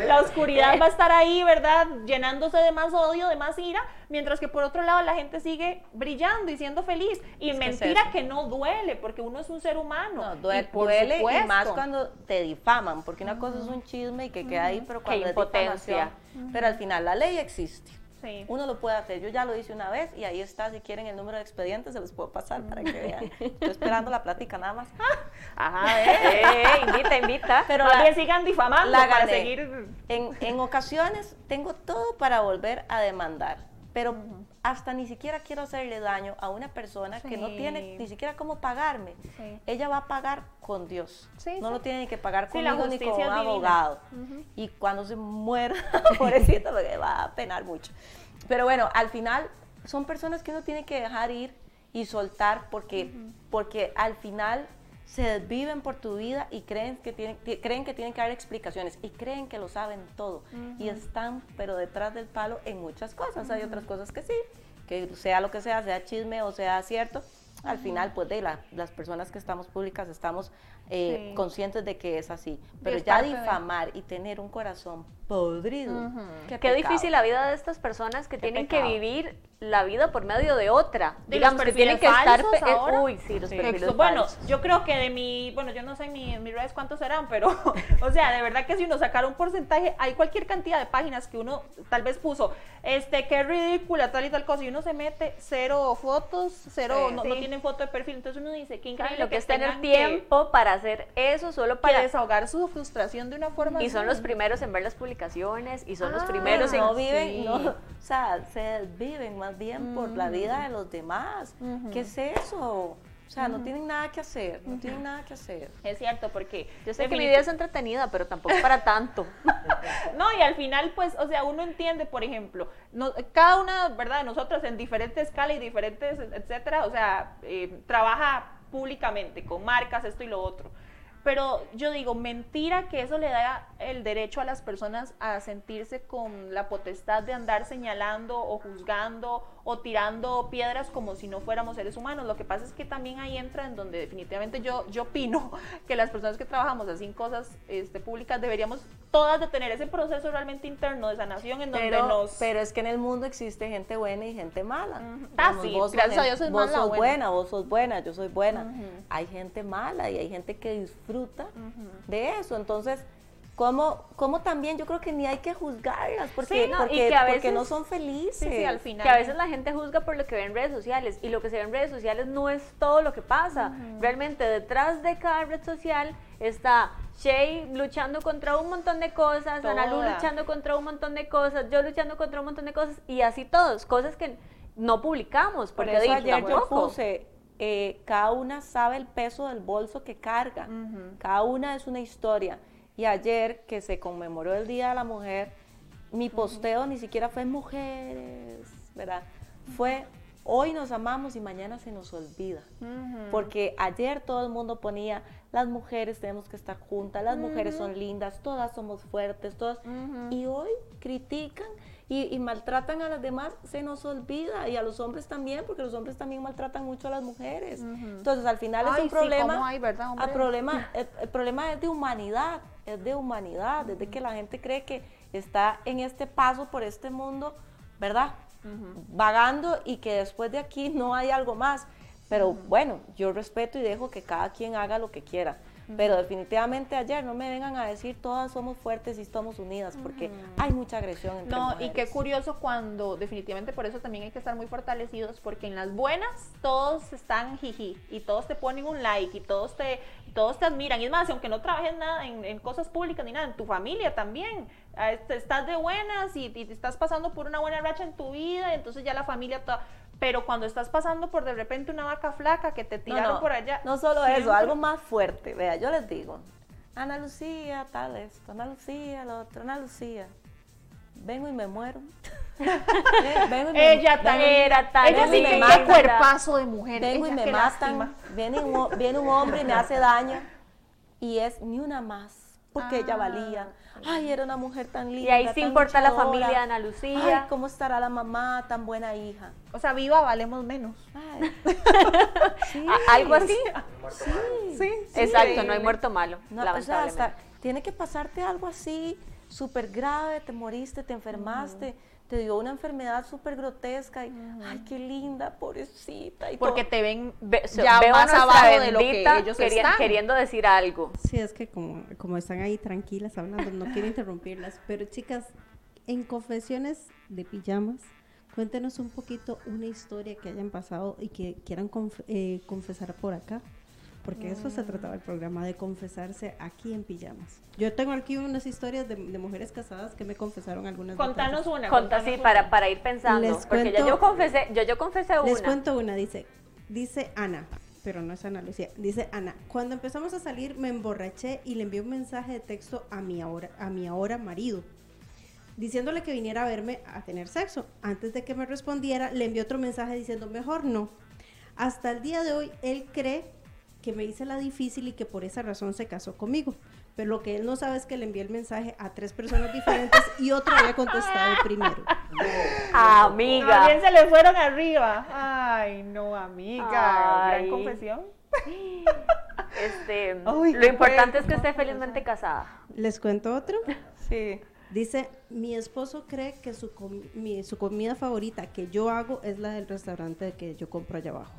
Speaker 2: la oscuridad va a estar ahí, ¿verdad? Llenándose de más odio, de más ira, mientras que por otro lado la gente sigue brillando y siendo feliz. Y
Speaker 3: Es que es
Speaker 2: mentira que no duele, porque uno es un ser humano.
Speaker 3: No, duele,
Speaker 2: y
Speaker 3: duele y más cuando te difaman, porque una cosa es un chisme y que queda ahí, pero cuando es difamación. Pero al final la ley existe.
Speaker 2: Sí.
Speaker 3: Uno lo puede hacer. Yo ya lo hice una vez y ahí está. Si quieren el número de expedientes, se los puedo pasar para que vean. Estoy esperando la plática nada más.
Speaker 1: Ajá, eh, eh, invita, invita.
Speaker 3: Pero la-
Speaker 2: bien sigan difamando
Speaker 3: la
Speaker 2: para seguir.
Speaker 3: En, en ocasiones tengo todo para volver a demandar, pero hasta ni siquiera quiero hacerle daño a una persona que no tiene ni siquiera cómo pagarme.
Speaker 2: Sí.
Speaker 3: Ella va a pagar con Dios.
Speaker 2: Sí,
Speaker 3: no lo tiene que pagar conmigo ni con un abogado. Y cuando se muera, pobrecito, porque va a penar mucho. Pero bueno, al final son personas que uno tiene que dejar ir y soltar porque, porque al final se desviven por tu vida y creen que, tienen, ti- creen que tienen que dar explicaciones y creen que lo saben todo. Y están, pero detrás del palo en muchas cosas. Hay otras cosas que sí, que sea lo que sea, sea chisme o sea cierto. Al final, pues de la- las personas que estamos públicas estamos eh,
Speaker 2: Sí.
Speaker 3: conscientes de que es así. Pero
Speaker 2: es
Speaker 3: ya
Speaker 2: parte de-
Speaker 3: difamar y tener un corazón podrido.
Speaker 1: Qué
Speaker 3: pecado.
Speaker 1: difícil la vida de estas personas que tienen que
Speaker 3: pecado.
Speaker 1: vivir la vida por medio de otra.
Speaker 2: De
Speaker 1: Digamos
Speaker 2: los
Speaker 1: que tienen que estar. eh,
Speaker 2: ahora.
Speaker 1: Uy, sí, los
Speaker 3: Sí.
Speaker 1: perfiles
Speaker 2: bueno,
Speaker 1: falsos.
Speaker 2: yo creo que de mi, bueno, yo no sé en mi, en mis redes cuántos serán, pero, o sea, de verdad que si uno sacara un porcentaje, hay cualquier cantidad de páginas que uno tal vez puso, este, qué ridícula, tal y tal cosa, y uno se mete cero fotos, cero,
Speaker 3: Sí.
Speaker 2: no, no tienen foto de perfil, entonces uno dice, qué
Speaker 1: Ay,
Speaker 2: increíble
Speaker 1: lo que es tener
Speaker 2: tengan que-
Speaker 1: tiempo para hacer eso solo para.
Speaker 2: desahogar su frustración de una forma
Speaker 1: Y son los primeros en ver las publicaciones y son los
Speaker 2: Ah,
Speaker 1: primeros en.
Speaker 3: no viven,
Speaker 2: sí.
Speaker 3: no, o sea, se viven más bien por la vida de los demás. ¿Qué es eso? O sea, no tienen nada que hacer, no tienen nada que hacer.
Speaker 2: Es cierto, porque
Speaker 1: Yo sé que mi vida es entretenida, pero tampoco para tanto.
Speaker 2: No, y al final, pues, o sea, uno entiende, por ejemplo, no- cada una, ¿verdad?, de nosotros en diferentes escalas y diferentes, etcétera, o sea, eh, trabaja públicamente con marcas, esto y lo otro. Pero yo digo, mentira que eso le da el derecho a las personas a sentirse con la potestad de andar señalando o juzgando o tirando piedras como si no fuéramos seres humanos. Lo que pasa es que también ahí entra en donde definitivamente yo, yo opino que las personas que trabajamos así en cosas este, públicas deberíamos todas de tener ese proceso realmente interno de sanación en donde
Speaker 3: Pero,
Speaker 2: nos...
Speaker 3: pero es que en el mundo existe gente buena y gente mala.
Speaker 2: Ujú. Ah,
Speaker 3: Digamos,
Speaker 2: sí,
Speaker 3: vos sos
Speaker 2: gracias a
Speaker 3: gen-
Speaker 2: Dios soy
Speaker 3: vos
Speaker 2: mala,
Speaker 3: sos
Speaker 2: buena.
Speaker 3: buena, vos sos buena, yo soy buena.
Speaker 2: Ujú.
Speaker 3: Hay gente mala y hay gente que disfruta de eso. Entonces, Como, como también yo creo que ni hay que juzgarlas porque,
Speaker 1: Sí, no, y
Speaker 3: porque,
Speaker 1: que a
Speaker 3: porque no
Speaker 1: veces-
Speaker 3: son felices.
Speaker 2: Sí, sí, al final.
Speaker 1: Que a veces la gente juzga por lo que ve en redes sociales y lo que se ve en redes sociales no es todo lo que pasa. Realmente detrás de cada red social está Shay luchando contra un montón de cosas, Analu
Speaker 2: Toda.
Speaker 1: luchando contra un montón de cosas, yo luchando contra un montón de cosas y así todos, cosas que no publicamos
Speaker 3: Por
Speaker 1: porque
Speaker 3: eso
Speaker 1: di,
Speaker 3: ayer yo puse, eh, cada una sabe el peso del bolso que carga, cada una es una historia. Y ayer que se conmemoró el Día de la Mujer, mi posteo ni siquiera fue mujeres, ¿verdad? Fue hoy nos amamos y mañana se nos olvida. Porque ayer todo el mundo ponía, las mujeres tenemos que estar juntas, las mujeres son lindas, todas somos fuertes, todas. Y hoy critican y, y maltratan a las demás, se nos olvida. Y a los hombres también, porque los hombres también maltratan mucho a las mujeres. Entonces al final es un
Speaker 2: sí,
Speaker 3: problema.
Speaker 2: ¿cómo hay, verdad,
Speaker 3: a problema, el, el problema es de humanidad, es de humanidad, desde que la gente cree que está en este paso por este mundo, ¿verdad? Vagando y que después de aquí no hay algo más. Pero bueno, yo respeto y dejo que cada quien haga lo que quiera. Pero definitivamente ayer no me vengan a decir todas somos fuertes y estamos unidas, porque hay mucha agresión entre
Speaker 2: No, y qué curioso cuando definitivamente por eso también hay que estar muy fortalecidos porque en las buenas todos están jiji y todos te ponen un like y todos te todos te admiran. Y es más, aunque no trabajes nada en, en cosas públicas ni nada, en tu familia también, ah, estás de buenas y, y te estás pasando por una buena racha en tu vida, entonces ya la familia toda, pero cuando estás pasando por de repente una vaca flaca que te tiraron
Speaker 3: no,
Speaker 2: por allá,
Speaker 3: No solo eso, algo más fuerte. Vea, yo les digo, Ana Lucía, tal esto, Ana Lucía, lo otro, Ana Lucía. Vengo y me muero. Vengo y me-
Speaker 2: ella tan
Speaker 1: era tan
Speaker 2: ella sí que qué cuerpazo de mujer,
Speaker 3: Vengo y me matan. Viene un, viene un hombre y me hace daño. Y es ni una más. Porque ella
Speaker 2: Ah.
Speaker 3: valía. Ay, era una mujer tan linda.
Speaker 1: Y ahí sí importa la familia de Ana Lucía.
Speaker 3: Ay, cómo estará la mamá, tan buena hija.
Speaker 2: O sea, viva valemos menos.
Speaker 3: Ay, sí,
Speaker 1: Algo así.
Speaker 2: Sí,
Speaker 1: Exacto, no hay muerto malo,
Speaker 3: No, o sea, hasta tiene que pasarte algo así súper grave, te moriste, te enfermaste, te dio una enfermedad súper grotesca y, ay, qué linda, pobrecita. Y
Speaker 2: Porque
Speaker 3: todo.
Speaker 2: te ven
Speaker 1: Ve-
Speaker 2: ya
Speaker 1: veo a
Speaker 2: más abajo de lo que ellos
Speaker 1: queri-
Speaker 2: están.
Speaker 1: queriendo decir algo.
Speaker 4: Sí, es que como, como están ahí tranquilas hablando, no quiero interrumpirlas. Pero chicas, en confesiones de pijamas, cuéntenos un poquito una historia que hayan pasado y que quieran conf- eh, confesar por acá. Porque eso se trataba el programa, de confesarse aquí en pijamas. Yo tengo aquí unas historias de, de mujeres casadas que me confesaron algunas
Speaker 2: Contanos una.
Speaker 1: Conta
Speaker 2: una.
Speaker 1: para, para ir pensando.
Speaker 4: Les
Speaker 1: porque ya
Speaker 4: cuento-
Speaker 1: yo confesé, yo, yo confesé una.
Speaker 4: Les cuento una, dice, dice Ana, pero no es Ana Lucía, dice Ana, cuando empezamos a salir me emborraché y le envié un mensaje de texto a mi ahora, a mi ahora marido, diciéndole que viniera a verme a tener sexo. Antes de que me respondiera, le envié otro mensaje diciendo, mejor no. Hasta el día de hoy, él cree que me hice la difícil y que por esa razón se casó conmigo. Pero lo que él no sabe es que le envié el mensaje a tres personas diferentes y otro había contestado primero.
Speaker 1: Amiga.
Speaker 2: También se le fueron arriba. Ay, no, amiga.
Speaker 1: Ay.
Speaker 2: Gran confesión.
Speaker 1: Este,
Speaker 2: Ay,
Speaker 1: lo importante es que esté felizmente casada.
Speaker 4: ¿Les cuento otro?
Speaker 3: Sí.
Speaker 4: Dice, mi esposo cree que su, com- mi- su comida favorita que yo hago es la del restaurante que yo compro allá abajo.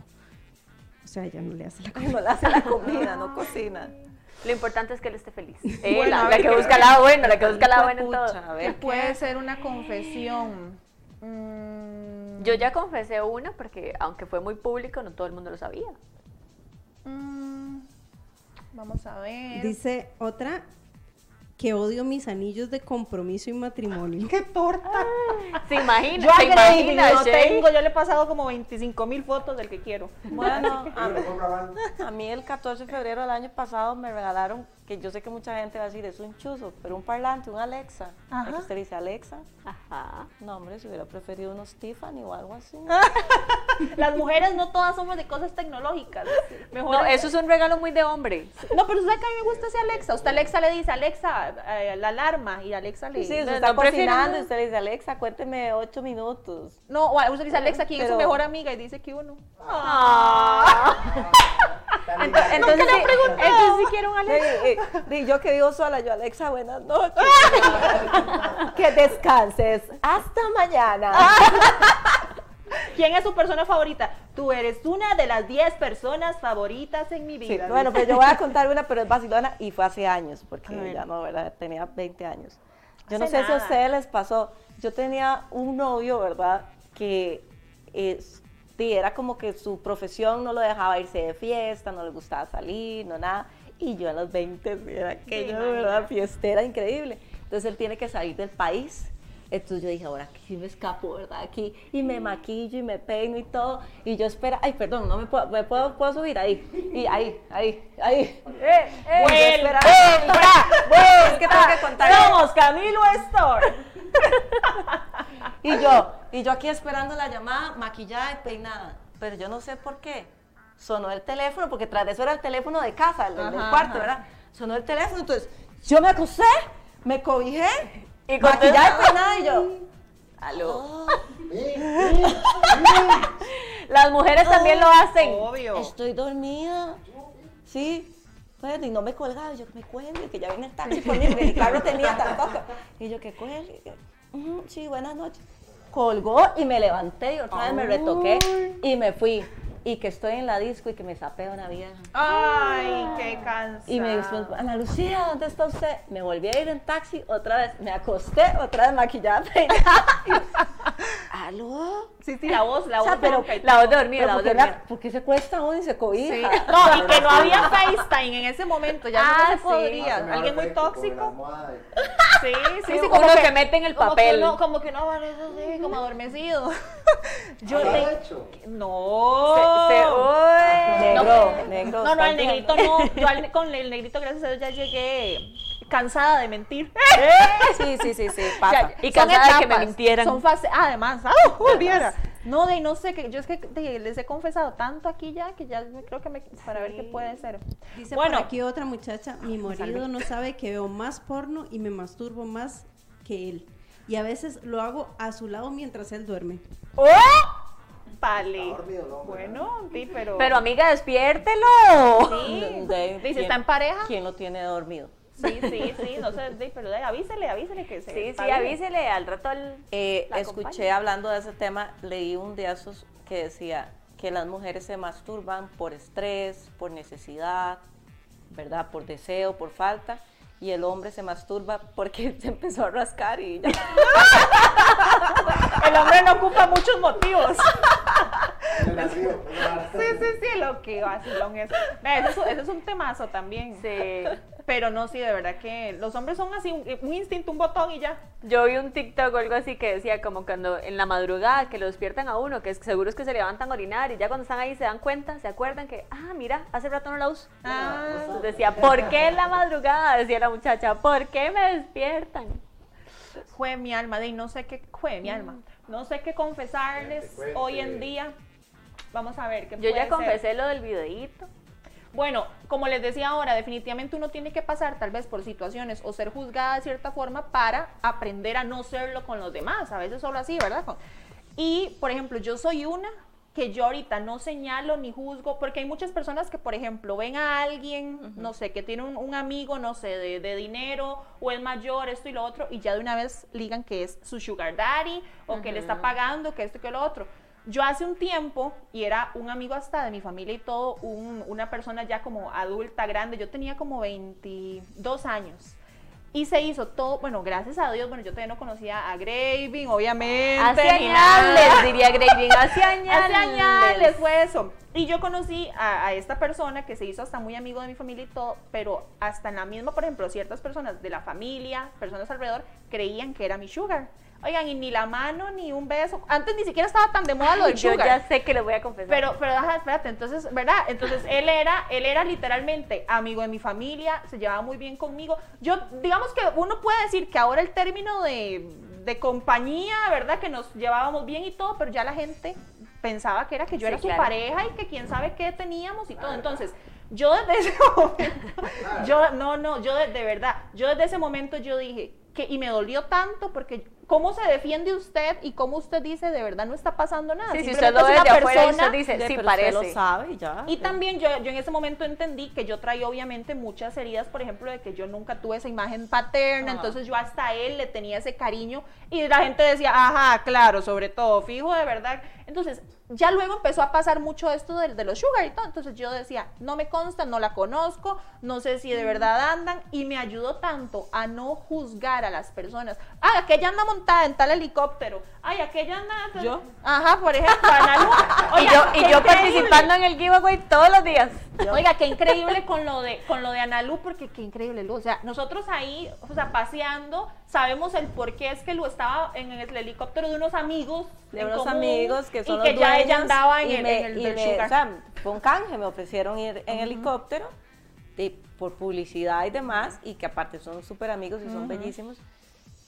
Speaker 4: O sea, ella no le hace la comida.
Speaker 3: No le hace la comida, no cocina.
Speaker 1: Lo importante es que él esté feliz. Eh,
Speaker 2: Bueno,
Speaker 1: la,
Speaker 2: a
Speaker 1: la que
Speaker 2: ¿qué-
Speaker 1: busca el lado bueno, la que busca el lado bueno en todo.
Speaker 3: a ver,
Speaker 2: Puede ser una confesión. Mm,
Speaker 1: Yo ya confesé una porque aunque fue muy público, no todo el mundo lo sabía.
Speaker 2: mm, vamos a ver.
Speaker 4: Dice otra, que odio mis anillos de compromiso y matrimonio.
Speaker 2: ¡Qué torta!
Speaker 1: ¿Se imagina?
Speaker 2: Yo
Speaker 1: ¿Se imagina,
Speaker 2: no
Speaker 1: Shay?
Speaker 2: tengo, yo le he pasado como 25 mil fotos del que quiero.
Speaker 3: Bueno, mí, a mí el 14 de febrero del año pasado me regalaron, que yo sé que mucha gente va a decir, es un chuzo, pero un parlante, un Alexa.
Speaker 2: Ajá.
Speaker 3: Aquí usted dice Alexa.
Speaker 1: Ajá.
Speaker 3: No, hombre, si hubiera preferido unos Tiffany o algo así.
Speaker 2: Las mujeres no todas somos de cosas tecnológicas. Mejor
Speaker 1: No, eso es un regalo muy de hombre.
Speaker 2: No, pero usted que a mí me gusta ese Alexa. Usted Alexa le dice, Alexa, eh, la alarma, y Alexa le
Speaker 3: Sí,
Speaker 2: dice.
Speaker 3: usted
Speaker 1: no,
Speaker 3: está cocinando y usted le dice, Alexa, cuénteme ocho minutos.
Speaker 2: No, o usted dice, Alexa, ¿quién es su mejor amiga? Y dice que uno.
Speaker 1: Entonces, entonces, sí, entonces sí quiero un
Speaker 3: Sí,
Speaker 1: Alexa.
Speaker 3: eh, sí, yo que vivo sola, yo, Alexa, buenas noches. que descanses. Hasta mañana.
Speaker 2: ¿Quién es su persona favorita? Tú eres una de las 10 personas favoritas en mi
Speaker 3: Sí,
Speaker 2: vida.
Speaker 3: bueno,
Speaker 2: dice.
Speaker 3: pues yo voy a contar una, pero es vacilona y fue hace años, porque ya no, ¿verdad? Tenía 20 años. Yo no
Speaker 2: Hace
Speaker 3: sé si a
Speaker 2: nada.
Speaker 3: ustedes les pasó. Yo tenía un novio, ¿verdad? Que es, sí, era como que su profesión no lo dejaba irse de fiesta, no le gustaba salir, no nada. Y yo a los 20 sí, era aquello, ¿verdad? Fiestera increíble. Entonces él tiene que salir del país. Entonces yo dije, ahora aquí me escapo, ¿verdad? Aquí, y me maquillo y me peino y todo. Y yo espera, ay, perdón, no me puedo, me puedo, puedo subir ahí. Y ahí, ahí, ahí.
Speaker 1: Eh, eh.
Speaker 3: Espera-
Speaker 2: vuelta.
Speaker 3: Es que tengo que contar.
Speaker 2: Somos Camilo Store.
Speaker 3: Y yo, y yo aquí esperando la llamada, maquillada y peinada. Pero yo no sé por qué. Sonó el teléfono, porque tras de eso era el teléfono de casa, el, del
Speaker 2: Ajá,
Speaker 3: cuarto,
Speaker 2: ajá.
Speaker 3: ¿verdad? Sonó el teléfono, entonces yo me acosté, me cobijé,
Speaker 1: Y
Speaker 3: maquillada y peinada y yo.
Speaker 1: Aló. Las mujeres también lo hacen.
Speaker 2: Obvio.
Speaker 3: Estoy dormida. Sí. Bueno, y no me colgaba, yo que me cuelgue, que ya viene el taxi por mí, porque mi carro tenía tampoco. Y yo que cuelgue. Que, "Ujú, sí, buenas noches. Colgó y me levanté y otra vez me retoqué y me fui. Y que estoy en la disco y que me sapea una vieja.
Speaker 2: Ay, qué cansado.
Speaker 3: Y me dijo, Ana Lucía, ¿dónde está usted? Me volví a ir en taxi otra vez, me acosté otra vez maquillada, peinada.
Speaker 2: Sí, sí, la voz, la
Speaker 3: O
Speaker 2: voz.
Speaker 3: sea, pero-
Speaker 2: ronca y
Speaker 1: La voz dormida,
Speaker 3: Pero
Speaker 1: la voz
Speaker 3: ¿por qué, la-
Speaker 1: dormida.
Speaker 3: por qué se cuesta uno y se cobija?
Speaker 2: Sí. No, y que no había FaceTime en ese momento, ya
Speaker 1: Ah,
Speaker 2: no se
Speaker 1: sí.
Speaker 2: podría. Alguien muy tóxico. Sí, sí,
Speaker 1: Sí,
Speaker 2: sí,
Speaker 1: uno que mete en el
Speaker 2: como
Speaker 1: papel.
Speaker 2: Que uno, como que uno amanece así, como adormecido. Yo
Speaker 5: ¿Lo hecho?
Speaker 2: No.
Speaker 1: Se- se- uy.
Speaker 3: Negro, negro.
Speaker 2: No, no, el
Speaker 3: ¿estás
Speaker 2: negrito no. Yo al- con el negrito, gracias a Dios, ya llegué cansada de mentir.
Speaker 3: Sí, sí, sí, sí, pasa.
Speaker 1: Y cansada de que me mintieran.
Speaker 2: Son fases. Además, ¡ah! No, de no sé, que yo es que de- les he confesado tanto aquí ya que ya me- creo que me. para ver qué puede ser.
Speaker 4: Dice
Speaker 2: bueno,
Speaker 4: por aquí otra muchacha, mi marido no sabe que veo más porno y me masturbo más que él. Y a veces lo hago a su lado mientras él duerme.
Speaker 2: Vale.
Speaker 5: Dormido el hombre,
Speaker 2: Bueno, sí, pero.
Speaker 1: Pero amiga, despiértelo.
Speaker 2: Sí. Dice,
Speaker 3: ¿quién-
Speaker 2: ¿está en pareja?
Speaker 3: ¿Quién lo tiene dormido?
Speaker 2: Sí, sí, sí, no sé, sí, pero avísele, avísele que se.
Speaker 1: Sí, sí, avísele al rato al...
Speaker 3: Eh, escuché hablando de ese tema, leí un de esos que decía que las mujeres se masturban por estrés, por necesidad, ¿verdad? Por deseo, por falta, y el hombre se masturba porque se empezó a rascar y ya.
Speaker 2: El hombre no ocupa muchos motivos. Sí, sí, sí, lo que vacilón es. Ve, Ese es, un temazo también.
Speaker 1: Sí.
Speaker 2: Pero no, sí, de verdad que los hombres son así, un, un instinto, un botón y ya.
Speaker 1: Yo vi un TikTok o algo así que decía como cuando en la madrugada que lo despiertan a uno, que es, seguro es que se levantan a orinar y ya cuando están ahí se dan cuenta, se acuerdan que, ah, mira, hace rato no la uso.
Speaker 2: Ah,
Speaker 1: Entonces decía, ¿por qué en la madrugada? Decía la muchacha, ¿por qué me despiertan?
Speaker 2: fue mi alma, de no sé qué, fue mi alma. No sé qué confesarles hoy en día. Vamos a ver qué
Speaker 1: Yo ya
Speaker 2: ser.
Speaker 1: confesé lo del videíto.
Speaker 2: Bueno, como les decía ahora, definitivamente uno tiene que pasar tal vez por situaciones o ser juzgada de cierta forma para aprender a no serlo con los demás. A veces solo así, ¿verdad? Y, por ejemplo, yo soy una que yo ahorita no señalo ni juzgo, porque hay muchas personas que, por ejemplo, ven a alguien, no sé, que tiene un, un amigo, no sé, de, de dinero, o es mayor, esto y lo otro, y ya de una vez ligan que es su sugar daddy, o que le está pagando, que esto y que lo otro. Yo hace un tiempo, y era un amigo hasta de mi familia y todo, un- una persona ya como adulta, grande, yo tenía como 22 años. Y se hizo todo, bueno, gracias a Dios, bueno, yo todavía no conocía a Graving, obviamente.
Speaker 1: Hace añales, diría Graving, hace añales.
Speaker 2: Hace añales fue eso. Y yo conocí a, a esta persona que se hizo hasta muy amigo de mi familia y todo, pero hasta en la misma, por ejemplo, ciertas personas de la familia, personas alrededor, creían que era mi sugar. Oigan, y ni la mano, ni un beso. Antes ni siquiera estaba tan de moda lo del
Speaker 1: Yo
Speaker 2: sugar.
Speaker 1: ya sé que lo voy a confesar.
Speaker 2: Pero, pero, ajá, espérate, entonces, ¿verdad? Entonces, él era, él era literalmente amigo de mi familia, se llevaba muy bien conmigo. Yo, digamos que uno puede decir que ahora el término de, de compañía, ¿verdad? Que nos llevábamos bien y todo, pero ya la gente pensaba que era que yo
Speaker 1: Sí,
Speaker 2: era su
Speaker 1: claro.
Speaker 2: pareja y que quién sabe qué teníamos y todo. Entonces, yo desde ese momento, yo, no, no, yo de, de verdad, yo desde ese momento yo dije, que, y me dolió tanto porque cómo se defiende usted y cómo usted dice de verdad no está pasando nada.
Speaker 1: sí, si usted lo
Speaker 2: es
Speaker 1: ve de
Speaker 2: una
Speaker 1: afuera y
Speaker 2: persona-
Speaker 1: usted dice,
Speaker 3: De-
Speaker 1: sí,
Speaker 3: pero usted
Speaker 1: parece.
Speaker 3: lo sabe y ya.
Speaker 2: y también yo, yo en ese momento entendí que yo traía obviamente muchas heridas, por ejemplo, de que yo nunca tuve esa imagen paterna,
Speaker 3: Ajá.
Speaker 2: entonces yo hasta él le tenía ese cariño y la gente decía, ajá, claro, sobre todo, fijo, de verdad, Entonces, ya luego empezó a pasar mucho esto de, de los sugar y todo. Entonces yo decía, no me consta, no la conozco, no sé si de verdad andan. Y me ayudó tanto a no juzgar a las personas. Ah, aquella anda montada en tal helicóptero. Ay, aquella anda.
Speaker 3: ¿Yo?
Speaker 2: Ajá, por ejemplo, Ana.
Speaker 1: Y yo, y yo participando en el giveaway todos los días.
Speaker 2: Oiga, qué increíble con lo de con lo de Analu, porque qué increíble, Lu. O sea, nosotros ahí, o sea, paseando, sabemos el por qué es que Lu estaba en el helicóptero de unos amigos.
Speaker 3: de unos
Speaker 2: común,
Speaker 3: amigos que son
Speaker 2: y que ya ella andaba en
Speaker 3: y
Speaker 2: el,
Speaker 3: me-
Speaker 2: en el
Speaker 3: y
Speaker 2: del
Speaker 3: me-
Speaker 2: sugar.
Speaker 3: o sea, un canje, me ofrecieron ir en helicóptero por publicidad y demás, y que aparte son súper amigos y son bellísimos,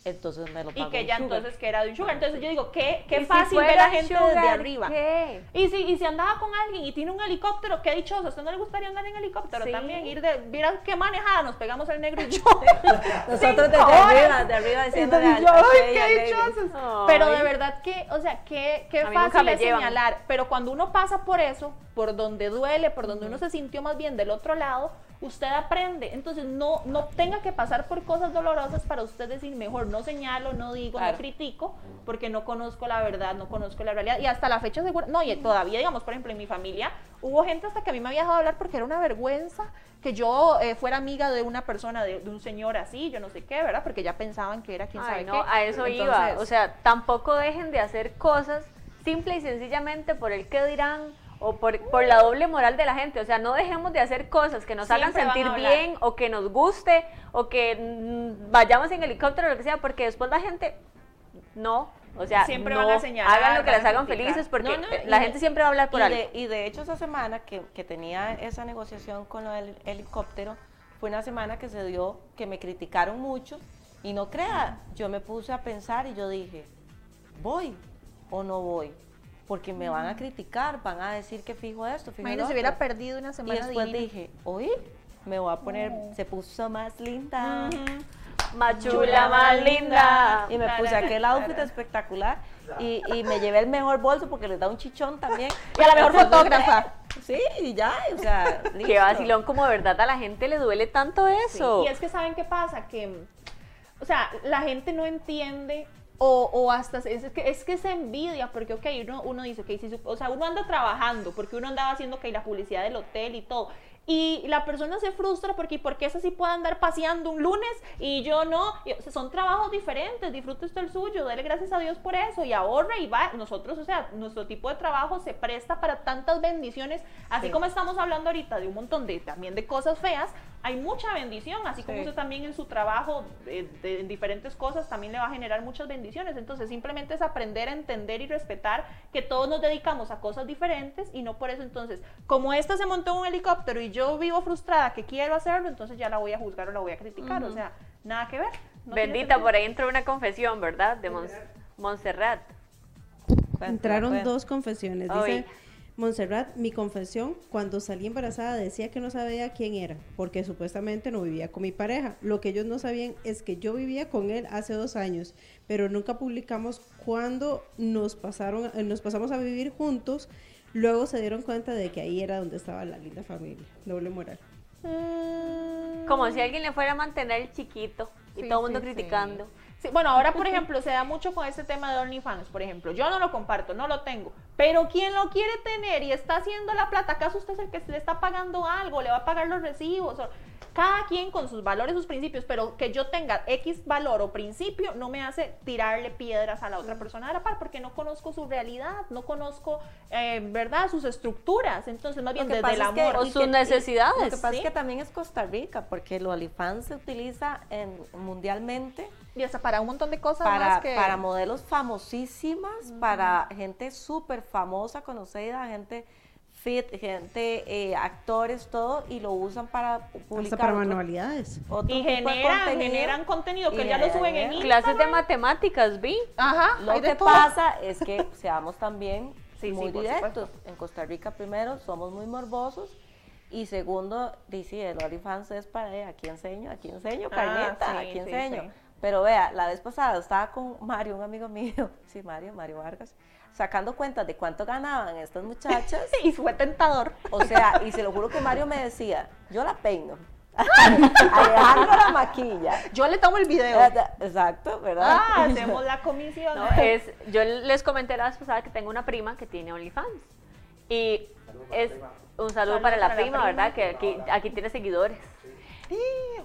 Speaker 3: entonces me lo pagó
Speaker 2: y que ya entonces que era de un sugar. Entonces yo digo, qué, qué
Speaker 1: si
Speaker 2: fácil ver a gente
Speaker 1: sugar,
Speaker 2: desde arriba.
Speaker 1: ¿qué?
Speaker 2: Y si, y si andaba con alguien y tiene un helicóptero, qué dichoso. ¿A usted no le gustaría andar en helicóptero
Speaker 1: Sí.
Speaker 2: también? Ir de, mira qué manejada, nos pegamos el negro y yo.
Speaker 3: Nosotros desde
Speaker 2: horas.
Speaker 3: arriba, de arriba diciéndole al-
Speaker 2: ¡ay, qué dichosos!
Speaker 1: Ay.
Speaker 2: Pero de verdad que, o sea, qué, qué fácil es
Speaker 1: llevan.
Speaker 2: señalar. Pero cuando uno pasa por eso, por donde duele, por donde uno se sintió más bien del otro lado, usted aprende. Entonces no, no tenga que pasar por cosas dolorosas para usted decir, mejor no señalo, no digo,
Speaker 3: Claro.
Speaker 2: no critico, porque no conozco la verdad, no conozco la realidad. Y hasta la fecha segura, no, y todavía, digamos, por ejemplo, en mi familia, hubo gente hasta que a mí me había dejado hablar porque era una vergüenza que yo eh, fuera amiga de una persona, de, de un señor así, yo no sé qué, ¿verdad? Porque ya pensaban que era quién sabe
Speaker 1: no,
Speaker 2: qué.
Speaker 1: a eso iba. O sea, tampoco dejen de hacer cosas simple y sencillamente por el que dirán o por, por la doble moral de la gente. O sea, no dejemos de hacer cosas que nos hagan
Speaker 2: Siempre
Speaker 1: sentir bien o que nos guste o que mm, vayamos en helicóptero o lo que sea, porque después la gente no. O sea,
Speaker 2: Siempre
Speaker 1: no
Speaker 2: van a señalar,
Speaker 1: hagan lo que las hagan felices porque
Speaker 3: No, no, y
Speaker 1: la
Speaker 3: de-
Speaker 1: gente siempre va a hablar por
Speaker 3: y
Speaker 1: algo.
Speaker 3: de, y de hecho esa semana que, que tenía esa negociación con el helicóptero, fue una semana que se dio que me criticaron mucho y no crea, yo me puse a pensar y yo dije, ¿voy o no voy? Porque me van a criticar, van a decir que fijo esto, fijo
Speaker 2: Imagínese,
Speaker 3: lo
Speaker 2: hubiera perdido una
Speaker 3: Y
Speaker 2: semana
Speaker 3: después
Speaker 2: divina.
Speaker 3: dije, ¿oí? Me voy a poner, se puso más linda.
Speaker 1: Más chula, más linda.
Speaker 3: Y me puse aquel outfit espectacular y, y me llevé el mejor bolso porque les da un chichón también.
Speaker 2: Y a la mejor fotógrafa.
Speaker 3: Sí, y ya, o sea,
Speaker 1: Qué
Speaker 3: listo.
Speaker 1: vacilón, como de verdad a la gente le duele tanto
Speaker 2: Sí,
Speaker 1: eso.
Speaker 2: Y es que saben qué pasa, que, o sea, la gente no entiende o, o hasta, es que, es que se envidia, porque, ok, uno, uno dice, ok, si o sea, uno anda trabajando, porque uno andaba haciendo, ok, la publicidad del hotel y todo, y la persona se frustra porque, ¿por qué esa sí puede andar paseando un lunes y yo no? Y, o sea, son trabajos diferentes, disfrute usted el suyo, dele gracias a Dios por eso y ahorra y va. Nosotros, o sea, nuestro tipo de trabajo se presta para tantas bendiciones, así
Speaker 3: Sí.
Speaker 2: como estamos hablando ahorita de un montón de también de cosas feas, hay mucha bendición, así como
Speaker 3: Sí.
Speaker 2: usted también en su trabajo, eh, de- en diferentes cosas, también le va a generar muchas bendiciones. Entonces, simplemente es aprender a entender y respetar que todos nos dedicamos a cosas diferentes y no por eso, entonces, como esta se montó en un helicóptero y yo vivo frustrada que quiero hacerlo, entonces ya la voy a juzgar o la voy a criticar. O sea, nada que ver. no
Speaker 1: Bendita, por ahí entró una confesión, ¿verdad? De Mons- Montserrat.
Speaker 4: Entraron dos confesiones. Dice Montserrat, mi confesión, cuando salí embarazada decía que no sabía quién era, porque supuestamente no vivía con mi pareja. Lo que ellos no sabían es que yo vivía con él hace dos años, pero nunca publicamos cuando nos, pasaron, eh, nos pasamos a vivir juntos. Luego se dieron cuenta de que ahí era donde estaba la linda familia. Doble moral.
Speaker 2: Mm,
Speaker 1: Como si alguien le fuera a mantener el chiquito y
Speaker 2: Sí,
Speaker 1: todo el mundo
Speaker 2: sí.
Speaker 1: criticando.
Speaker 2: Sí, bueno, ahora por ejemplo se da mucho con este tema de OnlyFans, por ejemplo. Yo no lo comparto, no lo tengo. Pero quien lo quiere tener y está haciendo la plata, ¿acaso usted es el que le está pagando algo? ¿Le va a pagar los recibos? O- cada quien con sus valores, sus principios, pero que yo tenga X valor o principio no me hace tirarle piedras a la otra persona de la par, porque no conozco su realidad, no conozco, eh, ¿verdad?, sus estructuras. Entonces, más bien desde el
Speaker 3: es que-
Speaker 2: amor.
Speaker 1: O
Speaker 3: y
Speaker 1: sus
Speaker 3: que- y-
Speaker 1: necesidades,
Speaker 3: Lo que pasa
Speaker 2: sí.
Speaker 3: es que también es Costa Rica, porque el OnlyFans se utiliza en, mundialmente
Speaker 2: Y hasta para un montón de cosas
Speaker 3: para,
Speaker 2: más que...
Speaker 3: para modelos famosísimas, para gente súper famosa, conocida, gente fit, gente, eh, actores, todo, y lo usan para publicar
Speaker 4: Hasta para
Speaker 3: otro-
Speaker 4: manualidades.
Speaker 3: otro
Speaker 2: y generan,
Speaker 3: contenido.
Speaker 2: generan contenido que ya lo suben en
Speaker 3: dinero.
Speaker 1: Clases de matemáticas, vi.
Speaker 2: Ajá,
Speaker 3: Lo que
Speaker 2: todo.
Speaker 3: pasa es que seamos también
Speaker 2: Sí, sí,
Speaker 3: muy
Speaker 2: por
Speaker 3: directos. En Costa Rica, primero, somos muy morbosos. Y segundo, dice, el OnlyFans es para, eh, aquí enseño, aquí enseño,
Speaker 2: Ah,
Speaker 3: carneta,
Speaker 2: sí,
Speaker 3: aquí
Speaker 2: sí,
Speaker 3: enseño. Pero vea, la vez pasada estaba con Mario, un amigo mío, sí, Mario, Mario Vargas, sacando cuentas de cuánto ganaban estas muchachas.
Speaker 2: Y fue tentador.
Speaker 3: O sea, y se lo juro que Mario me decía, yo la peino. Alejandro la maquilla.
Speaker 2: Yo le tomo el video.
Speaker 3: Exacto, ¿verdad?
Speaker 2: Ah, hacemos la comisión.
Speaker 1: No, es, yo les comenté la vez pasada que tengo una prima que tiene OnlyFans. Y es un saludo
Speaker 2: Saludo
Speaker 1: para la
Speaker 2: para la
Speaker 1: prima,
Speaker 2: prima.
Speaker 1: ¿verdad? Que aquí, aquí tiene seguidores.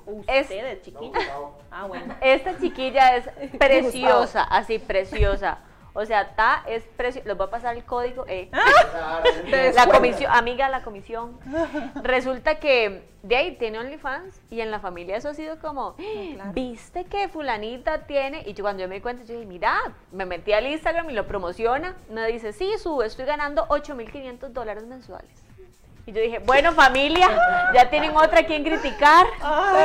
Speaker 2: Ustedes, chiquita. Ah, bueno.
Speaker 1: Esta chiquilla es preciosa, así preciosa. O sea, Ta es preciosa. Les voy a pasar el código. eh. La comisión, amiga, la comisión. Resulta que de ahí tiene OnlyFans y en la familia eso ha sido como, ¿viste que fulanita tiene? Y yo cuando yo me di cuenta, yo dije, mira, me metí al Instagram y lo promociona. Me dice, sí, sube, estoy ganando 8.500 dólares mensuales. Y yo dije, bueno, familia, ya tienen otra a quien criticar.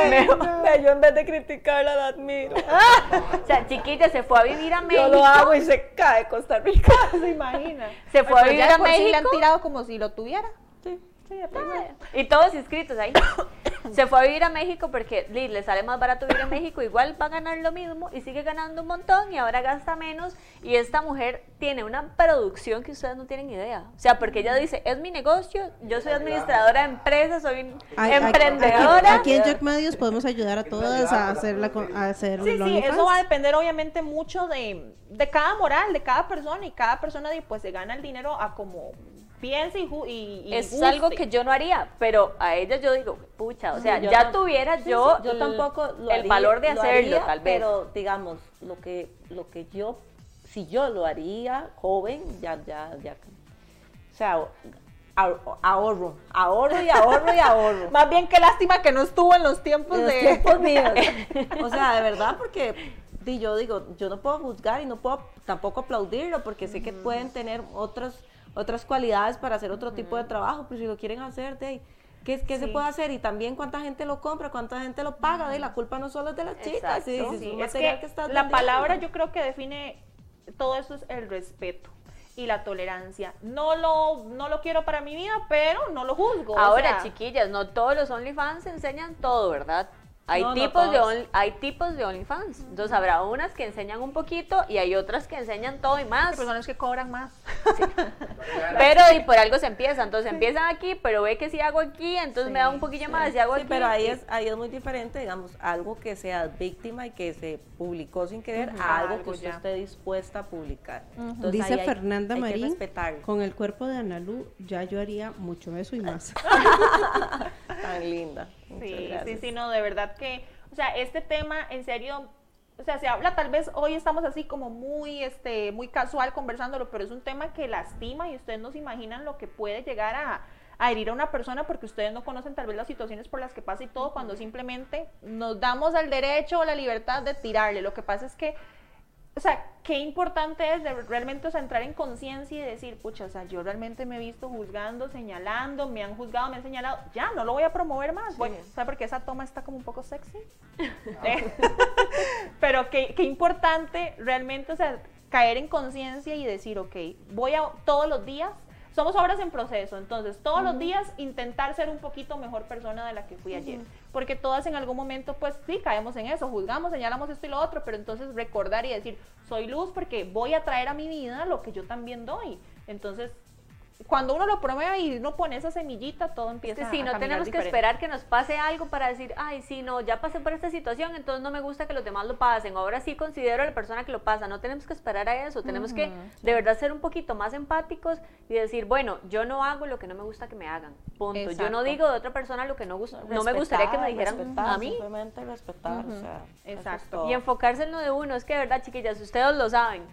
Speaker 1: Mejor-
Speaker 3: yo en vez de criticarla la admiro.
Speaker 1: O sea, chiquilla se fue a vivir a
Speaker 3: Yo
Speaker 1: México.
Speaker 3: lo hago y se cae Costa Rica.
Speaker 2: ¿Se imagina?
Speaker 1: Se fue a vivir
Speaker 2: ya
Speaker 1: a
Speaker 2: por sí le han
Speaker 1: México.
Speaker 2: tirado como si lo tuviera.
Speaker 3: Sí, sí,
Speaker 1: Y todos inscritos ahí. Se fue a vivir a México porque le sale más barato vivir en México, igual va a ganar lo mismo y sigue ganando un montón y ahora gasta menos. Y esta mujer tiene una producción que ustedes no tienen idea. O sea, porque ella dice, es mi negocio, yo soy administradora de empresas, soy
Speaker 4: Ay,
Speaker 1: emprendedora.
Speaker 4: Aquí, aquí en Jock Medios podemos ayudar a todas a hacer, la, a hacer
Speaker 2: Sí, sí, eso va a depender obviamente mucho de, de cada moral, de cada persona y cada persona pues se gana el dinero a como piense y, y, y
Speaker 1: es
Speaker 2: guste.
Speaker 1: algo que yo no haría, pero a ella yo digo, pucha, o sea, ya
Speaker 3: no-
Speaker 1: tuviera
Speaker 3: Sí,
Speaker 1: yo,
Speaker 3: tampoco lo
Speaker 1: el
Speaker 3: haría-
Speaker 1: valor de
Speaker 3: lo
Speaker 1: hacerlo,
Speaker 3: haría,
Speaker 1: tal vez.
Speaker 3: Pero digamos, lo que, lo que yo, si yo lo haría joven, ya, ya, ya. O sea, ahor- ahorro, ahorro y ahorro y ahorro.
Speaker 2: Más bien qué lástima que no estuvo en los tiempos
Speaker 3: En los
Speaker 2: de...
Speaker 3: tiempos míos. O sea, de verdad, porque yo digo, yo no puedo juzgar y no puedo tampoco aplaudirlo, porque sé que pueden tener otras, otras cualidades para hacer otro tipo de trabajo, pero si lo quieren hacer, de ahí, ¿qué, qué se puede hacer? Y también cuánta gente lo compra, cuánta gente lo paga, de la culpa no solo es de las chicas, sí,
Speaker 1: Exacto.
Speaker 3: sí,
Speaker 2: Sí,
Speaker 3: es un
Speaker 2: es
Speaker 3: material
Speaker 2: que,
Speaker 3: que estás
Speaker 2: la
Speaker 3: vendiendo.
Speaker 2: palabra yo creo que define todo eso es el respeto y la tolerancia. No lo, no lo quiero para mi vida, pero no lo juzgo. o
Speaker 1: Ahora,
Speaker 2: sea,
Speaker 1: chiquillas, no todos los OnlyFans enseñan todo, ¿verdad? Hay
Speaker 3: No, no
Speaker 1: tipos de on- hay tipos de OnlyFans. Entonces habrá unas que enseñan un poquito y hay otras que enseñan todo y
Speaker 2: hay
Speaker 1: más.
Speaker 2: personas que cobran más.
Speaker 1: Pero y por algo se empieza. Entonces empiezan aquí, pero ve que si hago aquí, entonces me da un poquillo más. Si hago
Speaker 3: Sí,
Speaker 1: aquí,
Speaker 3: pero ahí
Speaker 1: y-
Speaker 3: es, ahí es muy diferente, digamos, algo que sea víctima y que se publicó sin querer a algo que usted
Speaker 2: ya.
Speaker 3: esté dispuesta a publicar. Entonces,
Speaker 4: Dice
Speaker 3: ahí hay-
Speaker 4: Fernanda
Speaker 3: hay
Speaker 4: Marín, con el cuerpo de Analú ya yo haría mucho eso y más.
Speaker 3: Tan linda.
Speaker 2: Sí, sí, sí, no, de verdad que, o sea, este tema, en serio, o sea, se habla, tal vez hoy estamos así como muy, este, muy casual conversándolo, pero es un tema que lastima y ustedes no se imaginan lo que puede llegar a, a herir a una persona porque ustedes no conocen tal vez las situaciones por las que pasa y todo cuando simplemente nos damos al derecho o la libertad de tirarle. Lo que pasa es que o sea, qué importante es de realmente o sea, entrar en conciencia y decir, pucha, o sea, yo realmente me he visto juzgando, señalando, me han juzgado, me han señalado, ya, no lo voy a promover más, voy, o sea, porque esa toma está como un poco sexy. Eh, Pero qué, qué importante realmente, o sea, caer en conciencia y decir, ok, voy a todos los días, somos obras en proceso, entonces todos los días intentar ser un poquito mejor persona de la que fui ayer, porque todas en algún momento, pues sí, caemos en eso, juzgamos, señalamos esto y lo otro, pero entonces recordar y decir, soy luz porque voy a traer a mi vida lo que yo también doy, entonces cuando uno lo promueve y uno pone esa semillita, todo empieza
Speaker 1: sí,
Speaker 2: a
Speaker 1: no
Speaker 2: caminar
Speaker 1: tenemos que esperar que nos pase algo para decir, ay, sí, no, ya pasé por esta situación, entonces no me gusta que los demás lo pasen. Ahora sí considero a la persona que lo pasa. No tenemos que esperar a eso. Tenemos que de verdad ser un poquito más empáticos y decir, bueno, yo no hago lo que no me gusta que me hagan. Punto. Yo no digo de otra persona lo que no, gusta, no me gustaría que me dijeran
Speaker 3: respetar,
Speaker 1: a mí.
Speaker 3: Simplemente respetar, o sea, es
Speaker 2: Exacto.
Speaker 1: Y enfocarse en lo de uno. Es que de verdad, chiquillas, ustedes lo saben.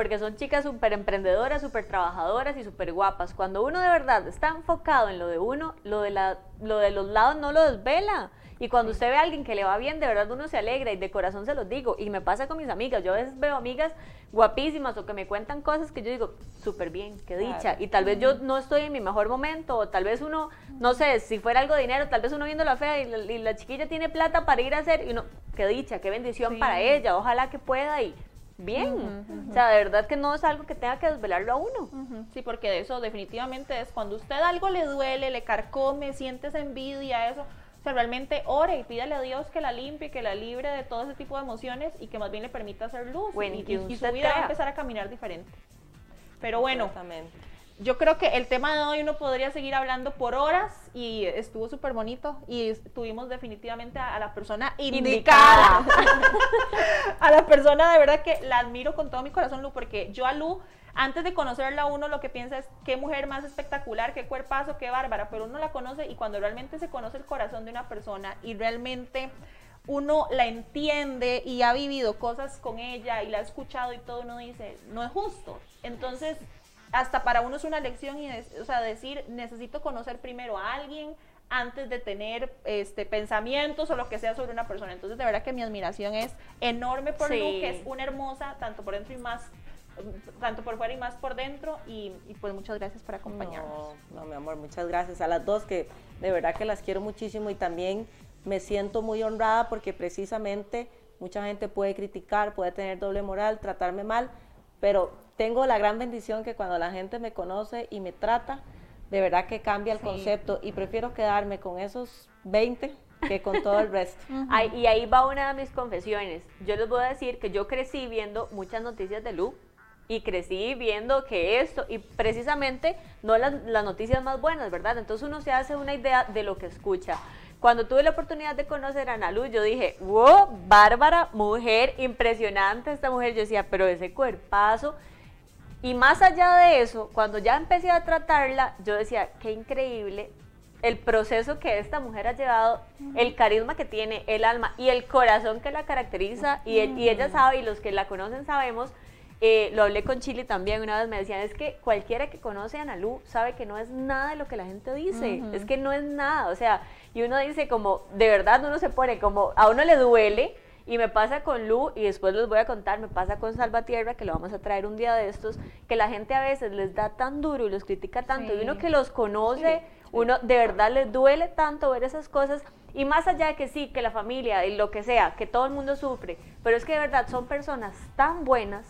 Speaker 1: Porque son chicas súper emprendedoras, súper trabajadoras y súper guapas. Cuando uno de verdad está enfocado en lo de uno, lo de, la, lo de los lados no lo desvela. Y cuando usted ve a alguien que le va bien, de verdad uno se alegra y de corazón se los digo. Y me pasa con mis amigas. Yo a veces veo amigas guapísimas o que me cuentan cosas que yo digo, súper bien, qué dicha.
Speaker 3: Claro.
Speaker 1: Y tal vez yo no estoy en mi mejor momento, o tal vez uno, no sé, si fuera algo de dinero, tal vez uno viendo la fea y la, y la chiquilla tiene plata para ir a hacer, y uno, qué dicha, qué bendición
Speaker 2: Sí.
Speaker 1: para ella, ojalá que pueda y bien. O sea, de verdad que no es algo que tenga que desvelarlo a uno.
Speaker 2: Sí, porque de eso definitivamente es cuando usted algo le duele, le carcome, sientes envidia, eso. O sea, realmente ore y pídale a Dios que la limpie, que la libre de todo ese tipo de emociones y que más bien le permita hacer luz.
Speaker 1: Bueno,
Speaker 2: y,
Speaker 1: y que
Speaker 2: y- su
Speaker 1: usted
Speaker 2: vida va a empezar a caminar diferente. Pero bueno,
Speaker 3: Exactamente.
Speaker 2: Yo creo que el tema de hoy uno podría seguir hablando por horas y estuvo súper bonito y tuvimos definitivamente a, a la persona indicada. a la persona de verdad que la admiro con todo mi corazón, Lu, porque yo a Lu, antes de conocerla uno lo que piensa es qué mujer más espectacular, qué cuerpazo, qué bárbara, pero uno la conoce y cuando realmente se conoce el corazón de una persona y realmente uno la entiende y ha vivido cosas con ella y la ha escuchado y todo, uno dice, no es justo. Entonces, hasta para uno es una lección y, es- o sea, decir, necesito conocer primero a alguien antes de tener este pensamientos o lo que sea sobre una persona. Entonces, de verdad que mi admiración es enorme por
Speaker 1: Sí.
Speaker 2: Lu, que es una hermosa, tanto por dentro y más, tanto por fuera y más por dentro. Y, y pues muchas gracias por acompañarnos.
Speaker 3: No, no, mi amor, muchas gracias a las dos que de verdad que las quiero muchísimo y también me siento muy honrada porque precisamente mucha gente puede criticar, puede tener doble moral, tratarme mal, pero tengo la gran bendición que cuando la gente me conoce y me trata, de verdad que cambia el
Speaker 2: Sí.
Speaker 3: concepto y prefiero quedarme con esos 20 que con todo el resto.
Speaker 1: Ay, y ahí va una de mis confesiones. Yo les voy a decir que yo crecí viendo muchas noticias de Lu y crecí viendo que esto, y precisamente no las, las noticias más buenas, ¿verdad? Entonces uno se hace una idea de lo que escucha. Cuando tuve la oportunidad de conocer a Ana Lu, yo dije, wow, bárbara, mujer, impresionante esta mujer. Yo decía, pero ese cuerpazo. Y más allá de eso, cuando ya empecé a tratarla, yo decía, qué increíble el proceso que esta mujer ha llevado, el carisma que tiene, el alma y el corazón que la caracteriza. Y, y ella sabe, y los que la conocen sabemos, eh, lo hablé con Chile también, una vez me decían, es que cualquiera que conoce a Analu sabe que no es nada de lo que la gente dice, es que no es nada, o sea, y uno dice como, de verdad uno se pone como, a uno le duele, y me pasa con Lu, y después les voy a contar, me pasa con Salvatierra, que lo vamos a traer un día de estos, que la gente a veces les da tan duro y los critica tanto, y uno que los conoce, uno de verdad les duele tanto ver esas cosas, y más allá de que sí, que la familia y lo que sea, que todo el mundo sufre, pero es que de verdad son personas tan buenas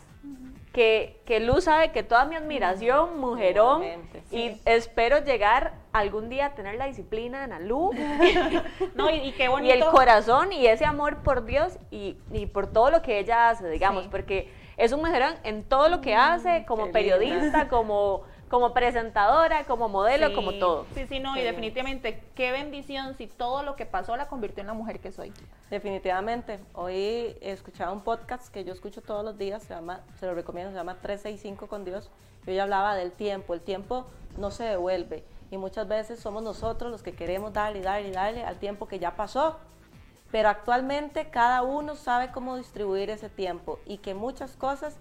Speaker 1: que, que Luz sabe que toda mi admiración, mujerón,
Speaker 3: Igualmente,
Speaker 1: y espero llegar algún día a tener la disciplina de Ana Lu
Speaker 2: No, y, y qué
Speaker 1: y
Speaker 2: bonito.
Speaker 1: el corazón y ese amor por Dios y, y por todo lo que ella hace, digamos,
Speaker 2: Sí.
Speaker 1: porque es un mujerón en todo lo que hace, como
Speaker 3: qué linda.
Speaker 1: periodista, como, como presentadora, como modelo,
Speaker 2: Sí,
Speaker 1: como todo.
Speaker 2: Sí, sí, no, y definitivamente, qué bendición si todo lo que pasó la convirtió en la mujer que soy.
Speaker 3: Definitivamente. Hoy he escuchado un podcast que yo escucho todos los días, se llama, se lo recomiendo, se llama 365 con Dios. Yo ya hablaba del tiempo, el tiempo no se devuelve y muchas veces somos nosotros los que queremos darle y darle y darle al tiempo que ya pasó. Pero actualmente cada uno sabe cómo distribuir ese tiempo y que muchas cosas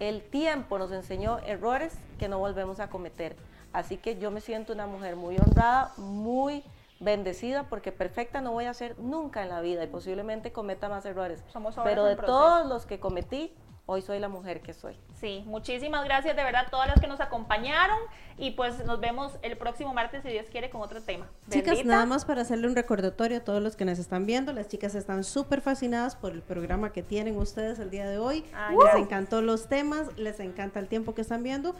Speaker 3: el tiempo nos enseñó errores que no volvemos a cometer. Así que yo me siento una mujer muy honrada, muy bendecida porque perfecta no voy a ser nunca en la vida y posiblemente cometa más errores.
Speaker 2: Somos
Speaker 3: Pero de
Speaker 2: proceso.
Speaker 3: todos los que cometí, hoy soy la mujer que soy.
Speaker 2: Sí, muchísimas gracias de verdad a todas las que nos acompañaron y pues nos vemos el próximo martes si Dios quiere con otro tema.
Speaker 4: Chicas,
Speaker 1: Bendita.
Speaker 4: nada más para hacerle un recordatorio a todos los que nos están viendo, las chicas están súper fascinadas por el programa que tienen ustedes el día de hoy.
Speaker 2: Ay,
Speaker 4: les
Speaker 2: gracias.
Speaker 4: encantó los temas, les encanta el tiempo que están viendo.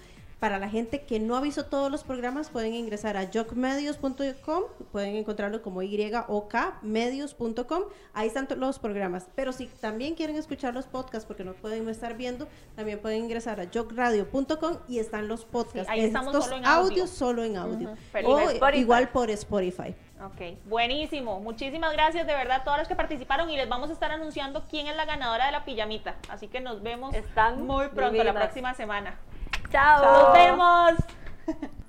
Speaker 4: Para la gente que no ha visto todos los programas, pueden ingresar a jocmedios.com, pueden encontrarlo como YOKmedios.com, ahí están todos los programas. Pero si también quieren escuchar los podcasts porque no pueden estar viendo, también pueden ingresar a jocradio.com y están los podcasts.
Speaker 2: Sí, ahí estamos
Speaker 4: Estos
Speaker 2: solo en audio.
Speaker 4: audios solo en audio.
Speaker 2: Ujú,
Speaker 4: O
Speaker 2: perfecto.
Speaker 1: Spotify.
Speaker 4: igual por Spotify.
Speaker 2: Ok, buenísimo. Muchísimas gracias de verdad a todas las que participaron y les vamos a estar anunciando quién es la ganadora de la pijamita. Así que nos vemos
Speaker 1: Están
Speaker 2: muy pronto la próxima semana.
Speaker 1: Chao.
Speaker 2: Nos vemos.